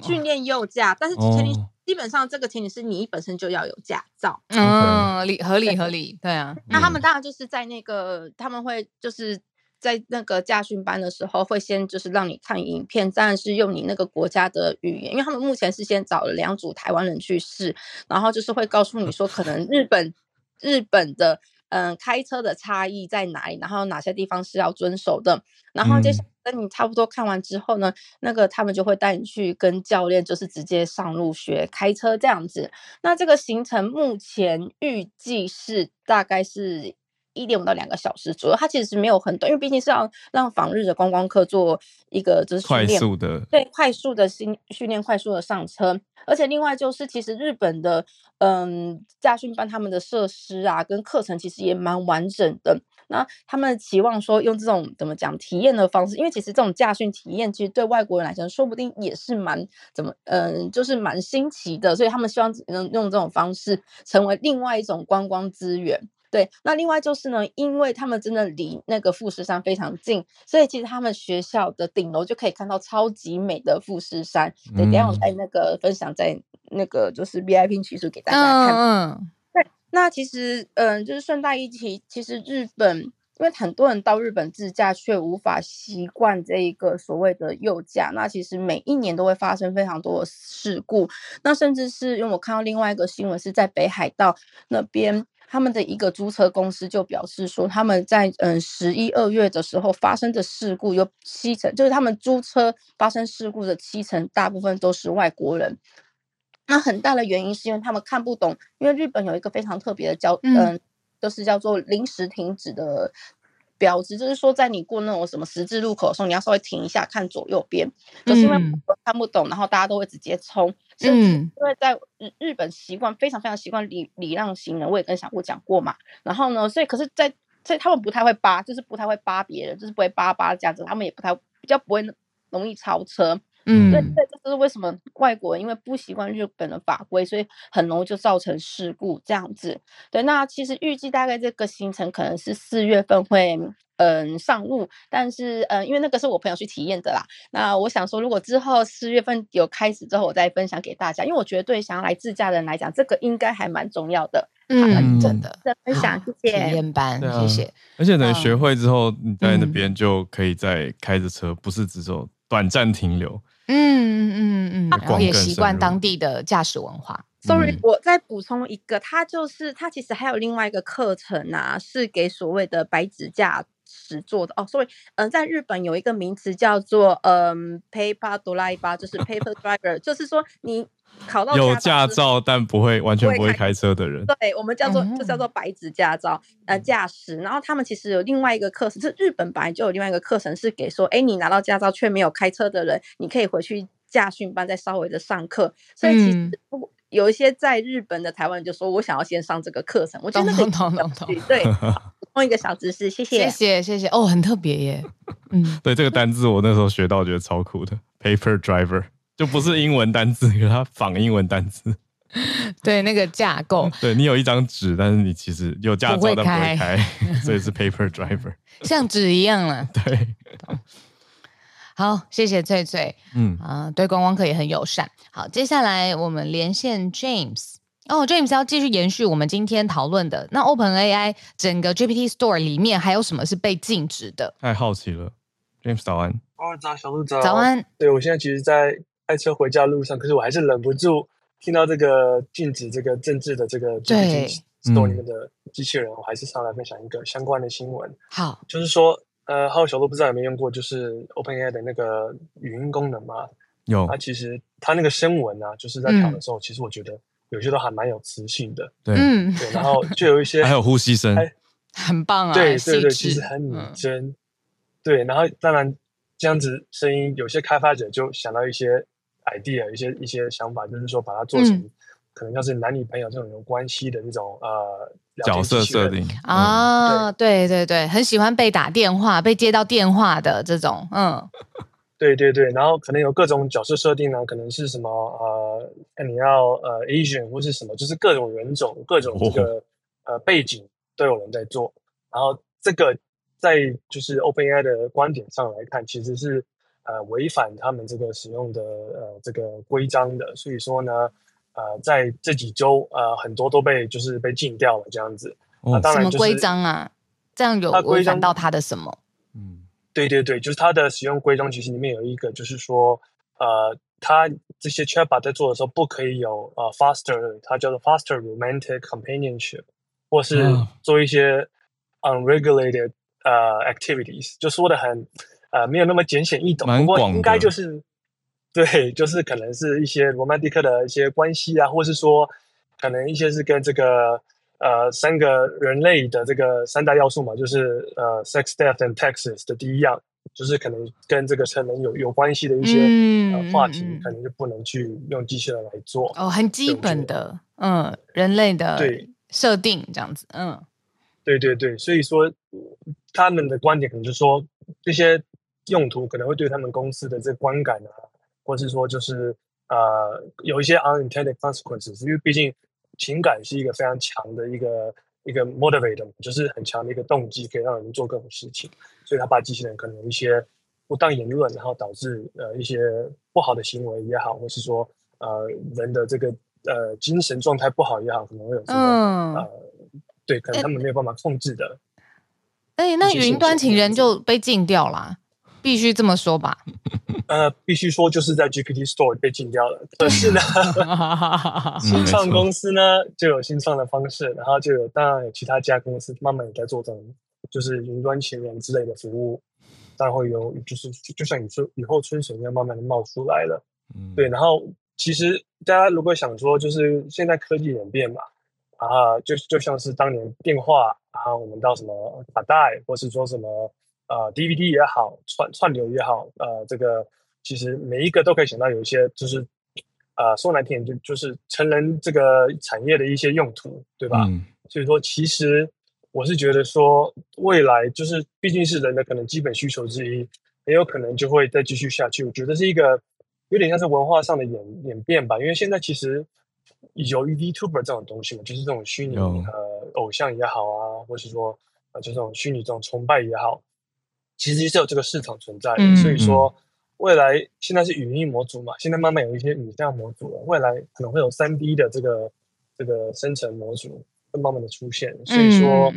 训练右驾，但是前提、哦、基本上这个前提是你本身就要有驾照。嗯，理合理合理，对啊。那他们当然就是在那个他们会就是在那个驾训班的时候，会先就是让你看影片，当然是用你那个国家的语言，因为他们目前是先找了两组台湾人去试，然后就是会告诉你说，可能日本日本的。嗯，开车的差异在哪里？然后哪些地方是要遵守的？然后接下来等你差不多看完之后呢，嗯、那个他们就会带你去跟教练，就是直接上路学开车这样子。那这个行程目前预计是大概是一点五到两个小时左右，它其实是没有很短，因为毕竟是要让访日的观光客做一个就是快速的，对，快速的训训练，快速的上车。而且另外就是，其实日本的嗯驾训班他们的设施啊跟课程其实也蛮完整的。那他们期望说用这种怎么讲体验的方式，因为其实这种驾训体验其实对外国人来讲，说不定也是蛮怎么嗯就是蛮新奇的，所以他们希望能用这种方式成为另外一种观光资源。对，那另外就是呢，因为他们真的离那个富士山非常近，所以其实他们学校的顶楼就可以看到超级美的富士山。对，等下我在那个分享在那个就是 VIP 区数给大家看。嗯，对，那其实嗯，就是顺带一提，其实日本因为很多人到日本自驾却无法习惯这一个所谓的右驾，那其实每一年都会发生非常多的事故。那甚至是因为我看到另外一个新闻是在北海道那边。他们的一个租车公司就表示说，他们在嗯十一二月的时候发生的事故有七成，就是他们租车发生事故的七成，大部分都是外国人。那很大的原因是因为他们看不懂，因为日本有一个非常特别的交嗯、呃，就是叫做临时停止的。标志就是说，在你过那种什么十字路口的时候，你要稍微停一下，看左右边，就是因为看不懂，然后大家都会直接冲。嗯，因为在日日本习惯非常非常习惯礼礼让行人，我也跟小顾讲过嘛。然后呢，所以可是在，在他们不太会扒，就是不太会扒别人，就是不会扒扒这样子，他们也不太比较不会容易超车。嗯，对对，这是为什么外国人因为不习惯日本的法规，所以很容易就造成事故这样子。对，那其实预计大概这个行程可能是四月份会嗯上路，但是嗯，因为那个是我朋友去体验的啦。那我想说，如果之后四月份有开始之后，我再分享给大家，因为我觉得对想要来自驾的人来讲，这个应该还蛮重要的。嗯，真的，分享谢谢体验班，谢谢。而且等学会之后，你在那边就可以再开着车，不是只走短暂停留。嗯嗯嗯嗯，然后也习惯当地的驾驶文化。Sorry，我再补充一个，它就是它其实还有另外一个课程啊，是给所谓的白纸驾驶做的哦。Sorry，嗯、呃，在日本有一个名词叫做嗯 paper driver，就是 paper driver，就是说你。考到有驾照但不会完全不会开车的人，对，我们叫做就叫做白纸驾照呃驾驶。然后他们其实有另外一个课程，是日本本来就有另外一个课程是给说，哎，你拿到驾照却没有开车的人，你可以回去驾训班再稍微的上课。所以其实有一些在日本的台湾人就说，我想要先上这个课程。我觉得那个对，[LAUGHS] 补充一个小知识，谢谢，谢谢，谢谢。哦，很特别耶。嗯，对，这个单字我那时候学到，我觉得超酷的，paper driver。就不是英文单字，可是它仿英文单字。对，那个架构。对，你有一张纸，但是你其实有驾照但不会开，[LAUGHS] 所以是 paper driver，像纸一样了。[LAUGHS] 对。好，谢谢翠翠。嗯啊，对观光客也很友善。好，接下来我们连线 James。哦，James 要继续延续我们今天讨论的。那 OpenAI 整个 GPT Store 里面还有什么是被禁止的？太好奇了。James 早安。哦，早，小鹿早。早安。对，我现在其实，在。开车回家路上，可是我还是忍不住听到这个禁止这个政治的这个 GPT Store 里面的机器人，我还是上来分享一个相关的新闻。好，就是说，呃，还有小鹿不知道有没有用过，就是 OpenAI 的那个语音功能嘛？有。它其实它那个声纹啊，就是在调的时候，其实我觉得有些都还蛮有磁性的。对，对，然后就有一些 [LAUGHS] 还有呼吸声，[LAUGHS] 很棒啊！对对对，其实很拟真。对，然后当然这样子声音，有些开发者就想到一些。Idea 一些一些想法，就是说把它做成可能要是男女朋友这种有关系的那种呃角色设定啊，对。对对，很喜欢被打电话、被接到电话的这种，嗯，对对对，然后可能有各种角色设定呢，可能是什么呃，你要呃 Asian 或是什么，就是各种人种、各种这个呃背景都有人在做，然后这个在就是 OpenAI 的观点上来看，其实是。呃，违反他们这个使用的呃这个规章的，所以说呢，呃，在这几周呃很多都被就是被禁掉了这样子。哦，当然、就是、什么规章啊？这样有违反到他的什么？嗯，对对对，就是他的使用规章其实里面有一个，就是说呃，他这些 chatbot 在做的时候不可以有呃 faster，它叫做 faster romantic companionship，或是做一些 unregulated 呃 activities，就说的很。呃，没有那么简显易懂，不过应该就是，对，就是可能是一些罗曼蒂克的一些关系啊，或是说，可能一些是跟这个呃三个人类的这个三大要素嘛，就是呃 sex, death and taxes 的第一样，就是可能跟这个成人有有关系的一些、嗯呃、话题，可能就不能去用机器人来做。哦，很基本的，嗯，人类的对。设定这样子，嗯，对对对，所以说他们的观点可能就是说这些用途可能会对他们公司的这观感啊，或是说就是。呃，有一些 unintended consequences，因为毕竟情感是一个非常强的一个一个 motivator，就是很强的一个动机，可以让人做各种事情。所以他怕机器人可能有一些不当言论，然后导致呃一些不好的行为也好，或是说呃人的这个呃精神状态不好也好，可能会有这个、嗯、呃对，可能他们没有办法控制的。哎、欸，那云端情人就被禁掉了。必须这么说吧，呃，必须说就是在 GPT Store 被禁掉了。[LAUGHS] 可是呢，新创公司呢就有新创的方式，然后就有当然有其他家公司慢慢也在做这种，就是云端情人之类的服务，当然会有，就是就像你说雨后春笋一样，慢慢的冒出来了。嗯，对。然后其实大家如果想说，就是现在科技演变嘛，啊，就就像是当年电话，然后我们到什么卡带，或是说什么。呃，DVD 也好，串串流也好，呃，这个其实每一个都可以想到有一些，就是呃，说难听点，就就是成人这个产业的一些用途，对吧？嗯。所以说，其实我是觉得说，未来就是毕竟是人的可能基本需求之一，很有可能就会再继续下去。我觉得是一个有点像是文化上的演演变吧，因为现在其实有 VTuber 这种东西嘛，就是这种虚拟呃偶像也好啊，或是说呃就这种虚拟这种崇拜也好。其实是有这个市场存在的，嗯、所以说未来现在是语音模组嘛，现在慢慢有一些影像模组了，未来可能会有三 D 的这个这个生成模组会慢慢的出现，所以说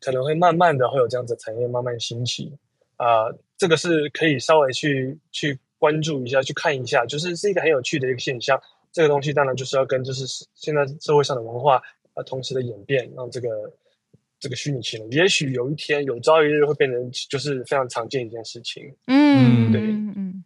可能会慢慢的会有这样子的产业慢慢兴起啊、呃，这个是可以稍微去去关注一下，去看一下，就是是一个很有趣的一个现象。这个东西当然就是要跟就是现在社会上的文化啊同时的演变，让这个。这个虚拟情人，也许有一天有朝一日会变成就是非常常见一件事情。嗯，对，嗯，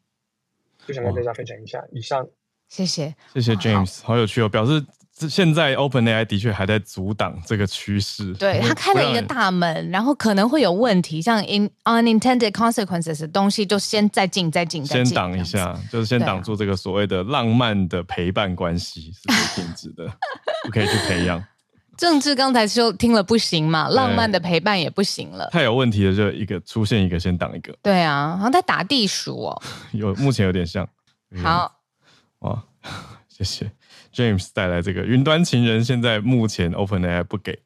就想跟大家分享一下。以上，谢谢，谢谢 James，好，好有趣哦。表示现在 OpenAI 的确还在阻挡这个趋势。对，它开了一个大门，然后可能会有问题，像 in unintended consequences 的东西，就先再进再进，先挡一下，就是先挡住这个所谓的浪漫的陪伴关系是被禁止的，[LAUGHS] 不可以去培养。政治刚才就听了不行嘛，浪漫的陪伴也不行了。太有问题的就一个出现一个先挡一个。对啊，好像在打地鼠哦。[LAUGHS] 有目前有点像。好，哇，[LAUGHS] 谢谢 James 带来这个云端情人，现在目前 OpenAI 不给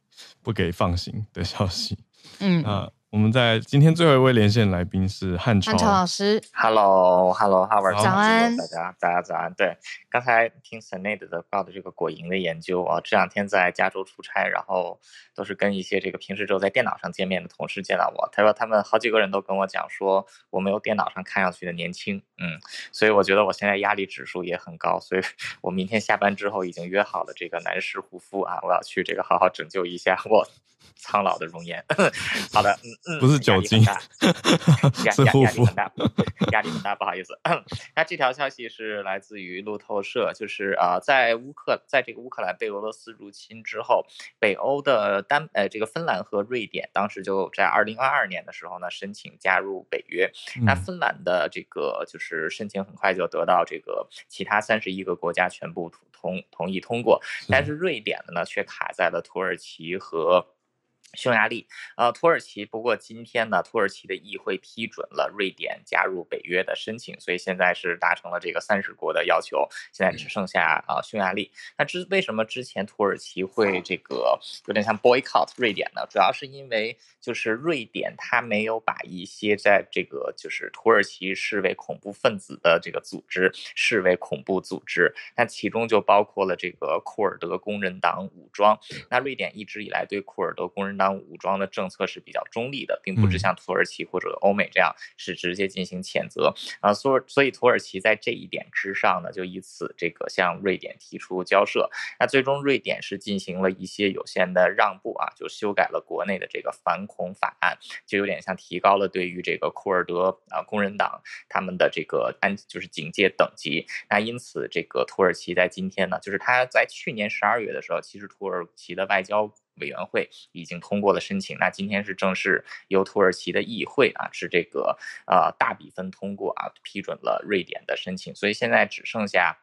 不给放行的消息。嗯啊。我们在今天最后一位连线来宾是汉超，汉超老师。Hello，Hello，Howard，早安，大家，大家早安。对，刚才听 Sinead 的报的这个果蝇的研究啊，这两天在加州出差，然后都是跟一些这个平时只有在电脑上见面的同事见到我。他说他们好几个人都跟我讲说，我没有电脑上看上去的年轻。嗯，所以我觉得我现在压力指数也很高，所以我明天下班之后已经约好了这个男士护肤啊，我要去这个好好拯救一下我苍老的容颜。[LAUGHS] 好的，嗯。嗯，不是酒精，[LAUGHS] 压压压力很大，压力很大，不好意思。[CLEARS THROAT] 那这条消息是来自于路透社，就是啊、呃，在乌克，在这个乌克兰被俄罗斯入侵之后，北欧的丹呃这个芬兰和瑞典，当时就在二零二二年的时候呢，申请加入北约。嗯、那芬兰的这个就是申请很快就得到这个其他三十一个国家全部同同意通过，但是瑞典的呢却卡在了土耳其和。匈牙利，呃，土耳其。不过今天呢，土耳其的议会批准了瑞典加入北约的申请，所以现在是达成了这个三十国的要求，现在只剩下啊、呃、匈牙利。那之为什么之前土耳其会这个有点像 boycott 瑞典呢？主要是因为就是瑞典它没有把一些在这个就是土耳其视为恐怖分子的这个组织视为恐怖组织，那其中就包括了这个库尔德工人党武装。那瑞典一直以来对库尔德工人党武装的政策是比较中立的，并不是像土耳其或者欧美这样是直接进行谴责啊，所所以土耳其在这一点之上呢，就以此这个向瑞典提出交涉。那最终瑞典是进行了一些有限的让步啊，就修改了国内的这个反恐法案，就有点像提高了对于这个库尔德啊工人党他们的这个安就是警戒等级。那因此这个土耳其在今天呢，就是他在去年十二月的时候，其实土耳其的外交。委员会已经通过了申请，那今天是正式由土耳其的议会啊，是这个呃大比分通过啊，批准了瑞典的申请，所以现在只剩下。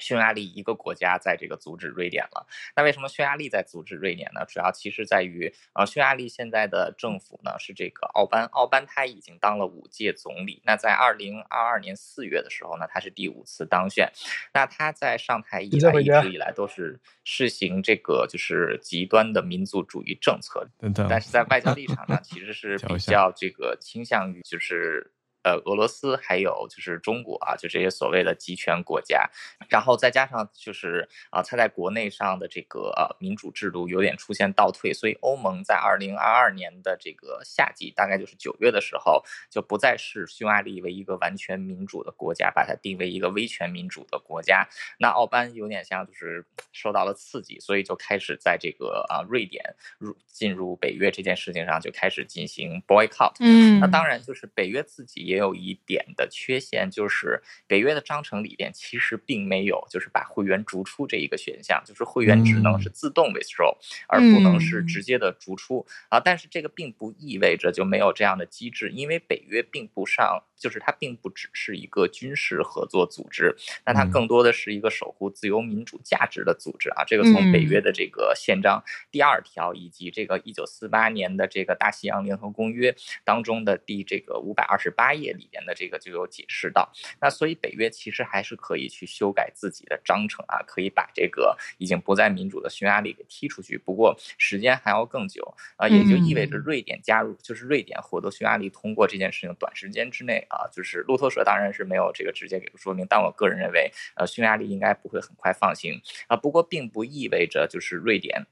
匈牙利一个国家在这个阻止瑞典了。那为什么匈牙利在阻止瑞典呢？主要其实在于，呃，匈牙利现在的政府呢是这个奥班，奥班他已经当了五届总理。那在二零二二年四月的时候呢，他是第五次当选。那他在上台以来，一直以来都是实行这个就是极端的民族主义政策。但是在外交立场上，其实是 [LAUGHS] 比较这个倾向于就是。呃，俄罗斯还有就是中国啊，就这些所谓的集权国家，然后再加上就是啊，它在国内上的这个呃民主制度有点出现倒退，所以欧盟在二零二二年的这个夏季，大概就是九月的时候，就不再视匈牙利为一个完全民主的国家，把它定为一个威权民主的国家。那奥班有点像就是受到了刺激，所以就开始在这个啊瑞典入进入北约这件事情上就开始进行 boycott。嗯，那当然就是北约自己。也有一点的缺陷，就是北约的章程里边其实并没有，就是把会员逐出这一个选项，就是会员只能是自动 withdraw，而不能是直接的逐出啊。但是这个并不意味着就没有这样的机制，因为北约并不上。就是它并不只是一个军事合作组织，那它更多的是一个守护自由民主价值的组织啊。这个从北约的这个宪章第二条以及这个一九四八年的这个大西洋联合公约当中的第这个五百二十八页里边的这个就有解释到。那所以北约其实还是可以去修改自己的章程啊，可以把这个已经不再民主的匈牙利给踢出去。不过时间还要更久啊，也就意味着瑞典加入，就是瑞典获得匈牙利通过这件事情，短时间之内。啊，就是路透社当然是没有这个直接给出说明，但我个人认为，呃，匈牙利应该不会很快放行啊。不过，并不意味着就是瑞典。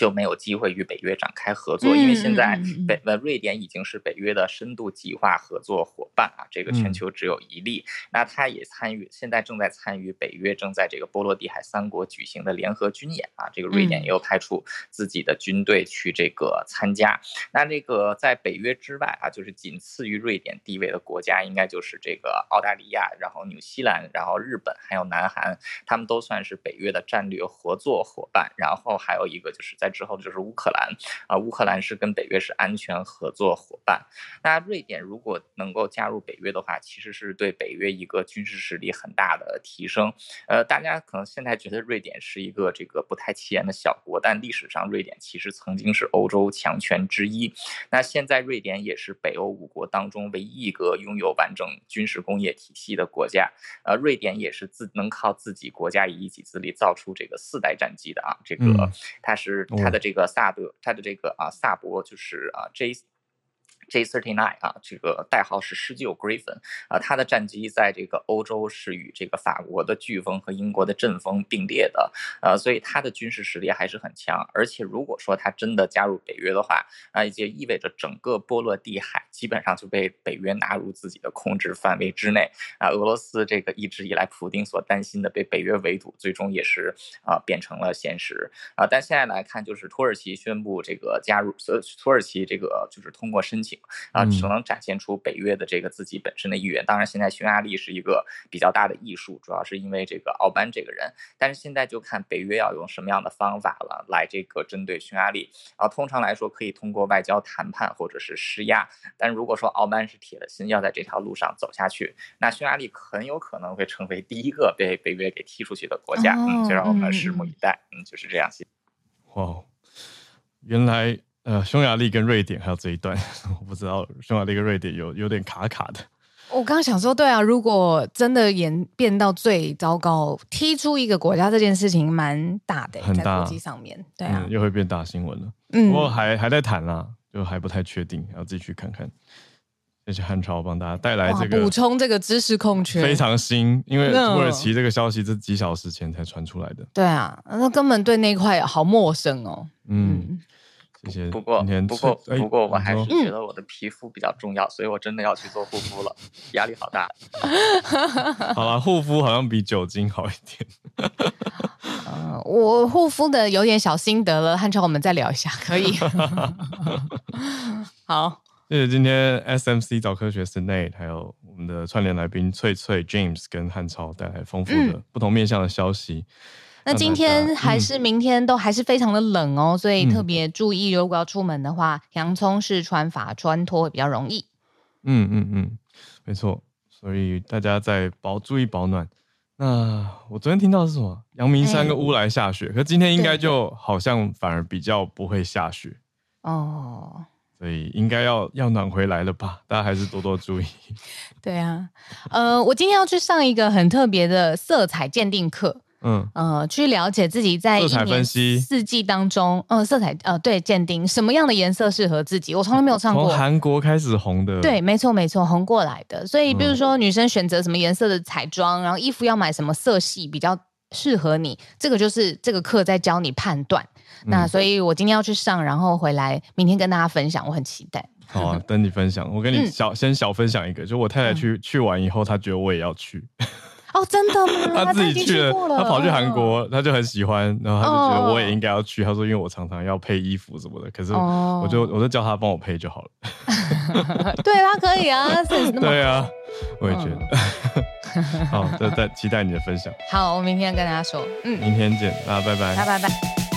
就没有机会与北约展开合作，因为现在北呃瑞典已经是北约的深度计划合作伙伴啊，这个全球只有一例。那他也参与，现在正在参与北约正在这个波罗的海三国举行的联合军演啊，这个瑞典也有派出自己的军队去这个参加。那这个在北约之外啊，就是仅次于瑞典地位的国家，应该就是这个澳大利亚，然后纽西兰，然后日本，还有南韩，他们都算是北约的战略合作伙伴。然后还有一个就是。在之后就是乌克兰啊，乌克兰是跟北约是安全合作伙伴。那瑞典如果能够加入北约的话，其实是对北约一个军事实力很大的提升。呃，大家可能现在觉得瑞典是一个这个不太起眼的小国，但历史上瑞典其实曾经是欧洲强权之一。那现在瑞典也是北欧五国当中唯一一个拥有完整军事工业体系的国家。呃，瑞典也是自能靠自己国家以一己之力造出这个四代战机的啊，这个它是。他的这个萨德，他的这个啊萨博就是啊 J。J39 啊，这个代号是施救 Griffin 啊，它的战机在这个欧洲是与这个法国的飓风和英国的阵风并列的，呃，所以它的军事实力还是很强。而且如果说它真的加入北约的话，啊，也就意味着整个波罗的海基本上就被北约纳入自己的控制范围之内啊。俄罗斯这个一直以来普丁所担心的被北约围堵，最终也是啊变成了现实啊。但现在来看，就是土耳其宣布这个加入，呃，土耳其这个就是通过申请。啊，只能展现出北约的这个自己本身的意愿。当然，现在匈牙利是一个比较大的艺术，主要是因为这个奥班这个人。但是现在就看北约要用什么样的方法了，来这个针对匈牙利。啊，通常来说可以通过外交谈判或者是施压。但如果说奥班是铁了心要在这条路上走下去，那匈牙利很有可能会成为第一个被北约给踢出去的国家。嗯，就让我们拭目以待。嗯，就是这样。哇，原来。呃，匈牙利跟瑞典还有这一段，[LAUGHS] 我不知道匈牙利跟瑞典有有点卡卡的。我刚刚想说，对啊，如果真的演变到最糟糕，踢出一个国家这件事情蛮大的，很大，在国际上面，对啊，嗯、又会变大新闻了。嗯，不过还还在谈啦，就还不太确定，要自己去看看。谢谢汉超帮大家带来这个补充这个知识空缺，非常新，因为土耳其这个消息这几小时前才传出来的。对啊，那根本对那块好陌生哦。嗯。嗯谢谢。不过，不过，不过，我还是觉得我的皮肤比较重要，所以我真的要去做护肤了，压力好大。[LAUGHS] [LAUGHS] 好了，护肤好像比酒精好一点。[LAUGHS] 嗯，我护肤的有点小心得了，汉超，我们再聊一下，可以。好，谢谢今天 SMC 早科学 Sinead 还有我们的串联来宾翠翠 James 跟汉超带来丰富的不同面向的消息。那今天还是明天都还是非常的冷哦，嗯、所以特别注意，如果要出门的话，洋葱式穿法穿脱会比较容易。嗯嗯嗯，没错，所以大家在保注意保暖。那我昨天听到的是什么？阳明山跟乌来下雪，欸、可今天应该就好像反而比较不会下雪哦。所以应该要要暖回来了吧？[LAUGHS] 大家还是多多注意。对啊，呃，我今天要去上一个很特别的色彩鉴定课。嗯呃，去了解自己在一年四季当中，呃，色彩呃，对，鉴定什么样的颜色适合自己。我从来没有唱过。从韩国开始红的。对，没错没错，红过来的。所以，比如说女生选择什么颜色的彩妆，然后衣服要买什么色系比较适合你，这个就是这个课在教你判断。那所以，我今天要去上，然后回来明天跟大家分享，我很期待。好啊，等你分享。我跟你小、嗯、先小分享一个，就我太太去、嗯、去完以后，她觉得我也要去。哦，真的吗？[LAUGHS] 他自己去了，他跑去韩国，他就很喜欢，然后他就觉得我也应该要去。他说，因为我常常要配衣服什么的，可是我就我就叫他帮我配就好了。[LAUGHS] 对，他可以啊，[LAUGHS] 对啊，我也觉得。好，再再期待你的分享。好，我明天跟大家说。嗯，明天见，大家拜拜。拜拜拜。